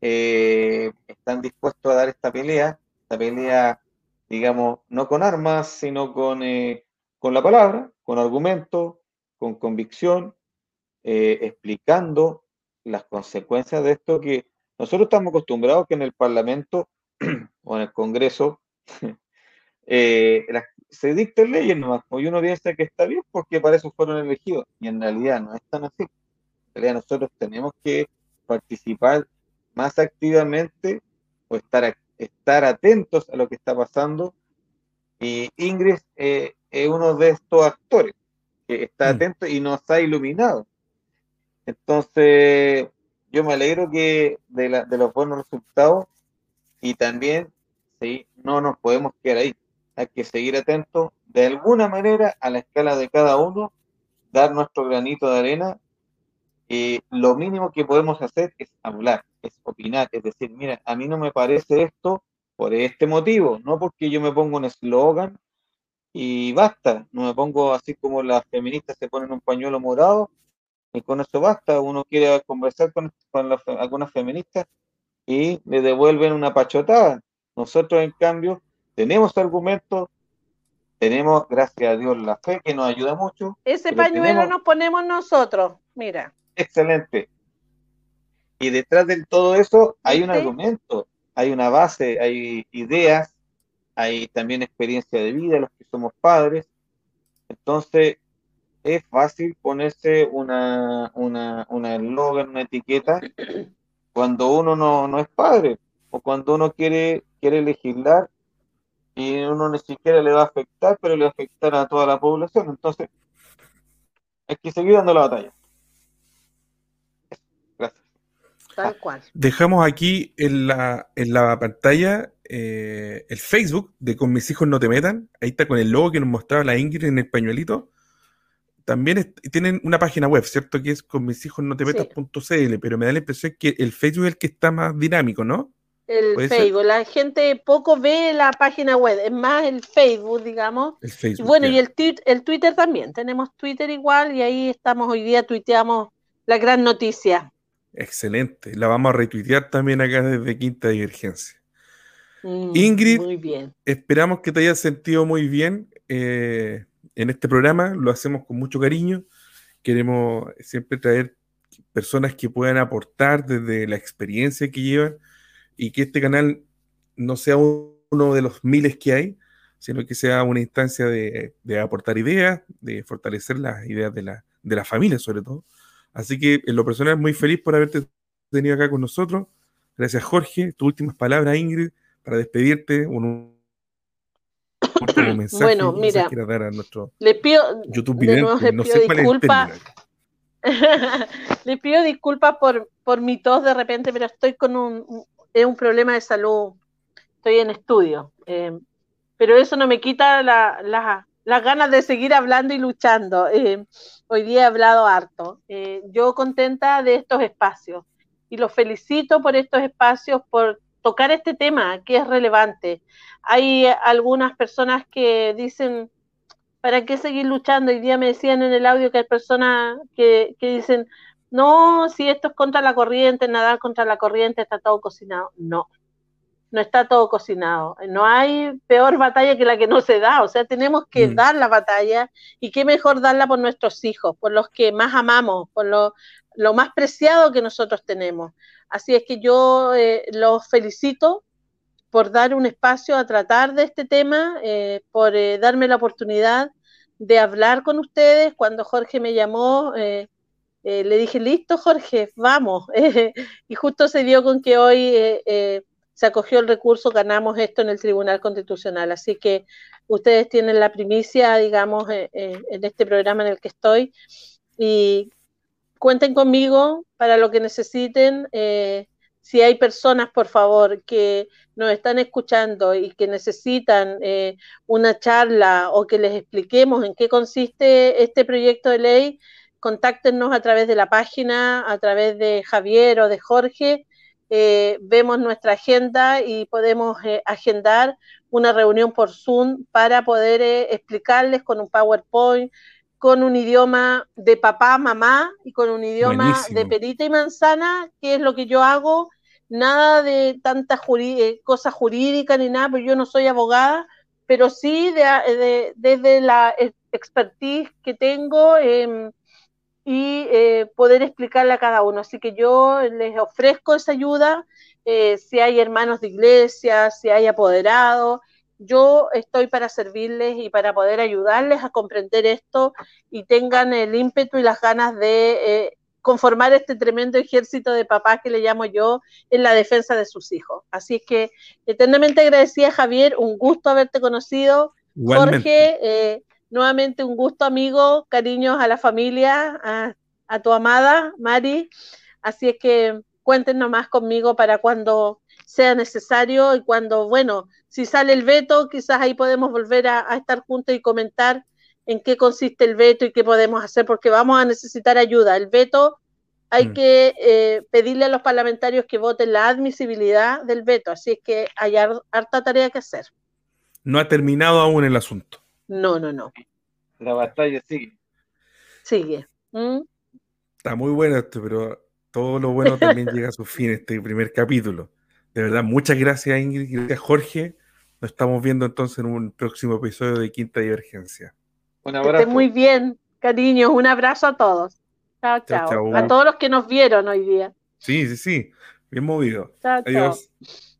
eh, están dispuestos a dar esta pelea, esta pelea, digamos, no con armas, sino con, eh, con la palabra, con argumentos, con convicción, eh, explicando las consecuencias de esto que nosotros estamos acostumbrados que en el Parlamento (clears throat) o en el Congreso (laughs) eh, se dicten leyes nomás, y uno piensa que está bien porque para eso fueron elegidos, y en realidad no es tan así. En realidad nosotros tenemos que participar más activamente o estar, estar atentos a lo que está pasando. Y Ingrid eh, es uno de estos actores que está mm. atento y nos ha iluminado. Entonces, yo me alegro que de, la, de los buenos resultados y también ¿sí? no nos podemos quedar ahí. Hay que seguir atentos de alguna manera a la escala de cada uno, dar nuestro granito de arena. y lo mínimo que podemos hacer es hablar, es opinar, es decir, mira, a mí no me parece esto por este motivo, no porque yo me pongo un eslogan y basta, no me pongo así como las feministas se ponen un pañuelo morado y con eso basta, uno quiere conversar con, algunas feministas y le devuelven una pachotada. Nosotros, en cambio, tenemos argumentos, tenemos, gracias a Dios, la fe que nos ayuda mucho. Ese pañuelo nos ponemos nosotros, mira. Excelente. Y detrás de todo eso hay un argumento, hay una base, hay ideas, hay también experiencia de vida, los que somos padres. Entonces, es fácil ponerse una, una, una eslogan, una etiqueta, (clears throat) cuando uno no, no, es padre o cuando uno quiere, quiere legislar y uno ni siquiera le va a afectar, pero le va a afectar a toda la población. Entonces, hay que seguir dando la batalla. Gracias. Tal cual. Dejamos aquí en la, en la pantalla eh, el Facebook de Con mis hijos no te metan. Ahí está con el logo que nos mostraba la Ingrid en el pañuelito también tienen una página web, ¿cierto? Que es con mis hijos no te metas.cl, pero me da la impresión que el Facebook es el que está más dinámico, ¿no? El Facebook, la gente poco ve la página web, es más el Facebook, digamos. El Facebook, bueno, y el, el Twitter también, tenemos Twitter igual y ahí estamos, hoy día tuiteamos la gran noticia. Excelente, la vamos a retuitear también acá desde Quinta Divergencia. Mm, Ingrid, muy bien. esperamos que te hayas sentido muy bien. Eh, en este programa lo hacemos con mucho cariño. Queremos siempre traer personas que puedan aportar desde la experiencia que llevan y que este canal no sea uno de los miles que hay, sino que sea una instancia de, aportar ideas, de fortalecer las ideas de la, de la familia sobre todo. Así que en lo personal muy feliz por haberte tenido acá con nosotros. Gracias Jorge. Tus últimas palabras, Ingrid, para despedirte. Un, (clears throat) bueno, mira, le pido, YouTube disculpas. (laughs) le pido disculpas por, por mi tos de repente, pero estoy con un, un problema de salud. Estoy en estudio. Eh, pero eso no me quita las ganas de seguir hablando y luchando. Eh, hoy día he hablado harto. Eh, yo contenta de estos espacios y los felicito por estos espacios, por tocar este tema que es relevante. Hay algunas personas que dicen, ¿para qué seguir luchando? Hoy día me decían en el audio que hay personas que, dicen, no, si esto es contra la corriente, nadar contra la corriente, está todo cocinado. No, no está todo cocinado. No hay peor batalla que la que no se da. O sea, tenemos que mm. dar la batalla y qué mejor darla por nuestros hijos, por los que más amamos, por lo, lo más preciado que nosotros tenemos. Así es que yo eh, los felicito por dar un espacio a tratar de este tema, eh, por eh, darme la oportunidad de hablar con ustedes. Cuando Jorge me llamó, le dije, listo Jorge, vamos. (laughs) y justo se dio con que hoy se acogió el recurso, ganamos esto en el Tribunal Constitucional. Así que ustedes tienen la primicia, digamos, en este programa en el que estoy. Y cuenten conmigo para lo que necesiten. Eh, si hay personas, por favor, que nos están escuchando y que necesitan eh, una charla o que les expliquemos en qué consiste este proyecto de ley, contáctenos a través de la página, a través de Javier o de Jorge. Eh, vemos nuestra agenda y podemos agendar una reunión por Zoom para poder explicarles con un PowerPoint, con un idioma de papá, mamá y con un idioma de perita y manzana, que es lo que yo hago. Nada de tanta eh, cosa jurídica ni nada, porque yo no soy abogada, pero sí de, desde la expertise que tengo y eh, poder explicarle a cada uno. Así que yo les ofrezco esa ayuda, eh, si hay hermanos de iglesia, si hay apoderados, yo estoy para servirles y para poder ayudarles a comprender esto y tengan el ímpetu y las ganas de eh, conformar este tremendo ejército de papás que le llamo yo en la defensa de sus hijos. Así es que eternamente agradecida, Javier, un gusto haberte conocido. Jorge, nuevamente un gusto, amigo, cariños a la familia, a, a tu amada Mari. Así es que cuéntenos más conmigo para cuando sea necesario y cuando, bueno, si sale el veto, quizás ahí podemos volver a, estar juntos y comentar en qué consiste el veto y qué podemos hacer, porque vamos a necesitar ayuda. El veto hay mm. que eh, pedirle a los parlamentarios que voten la admisibilidad del veto, así es que hay harta tarea que hacer. No ha terminado aún el asunto. No, no, no. La batalla sigue. Sigue. ¿Mm? Está muy bueno esto, pero todo lo bueno también llega a su fin este primer capítulo. De verdad, muchas gracias Ingrid, gracias Jorge. Nos estamos viendo entonces en un próximo episodio de Quinta Divergencia. Un abrazo. muy bien, cariño. Un abrazo a todos. Chao, chao. A todos los que nos vieron hoy día. Sí, sí, sí. Bien movido. Chao, Adiós. Chao.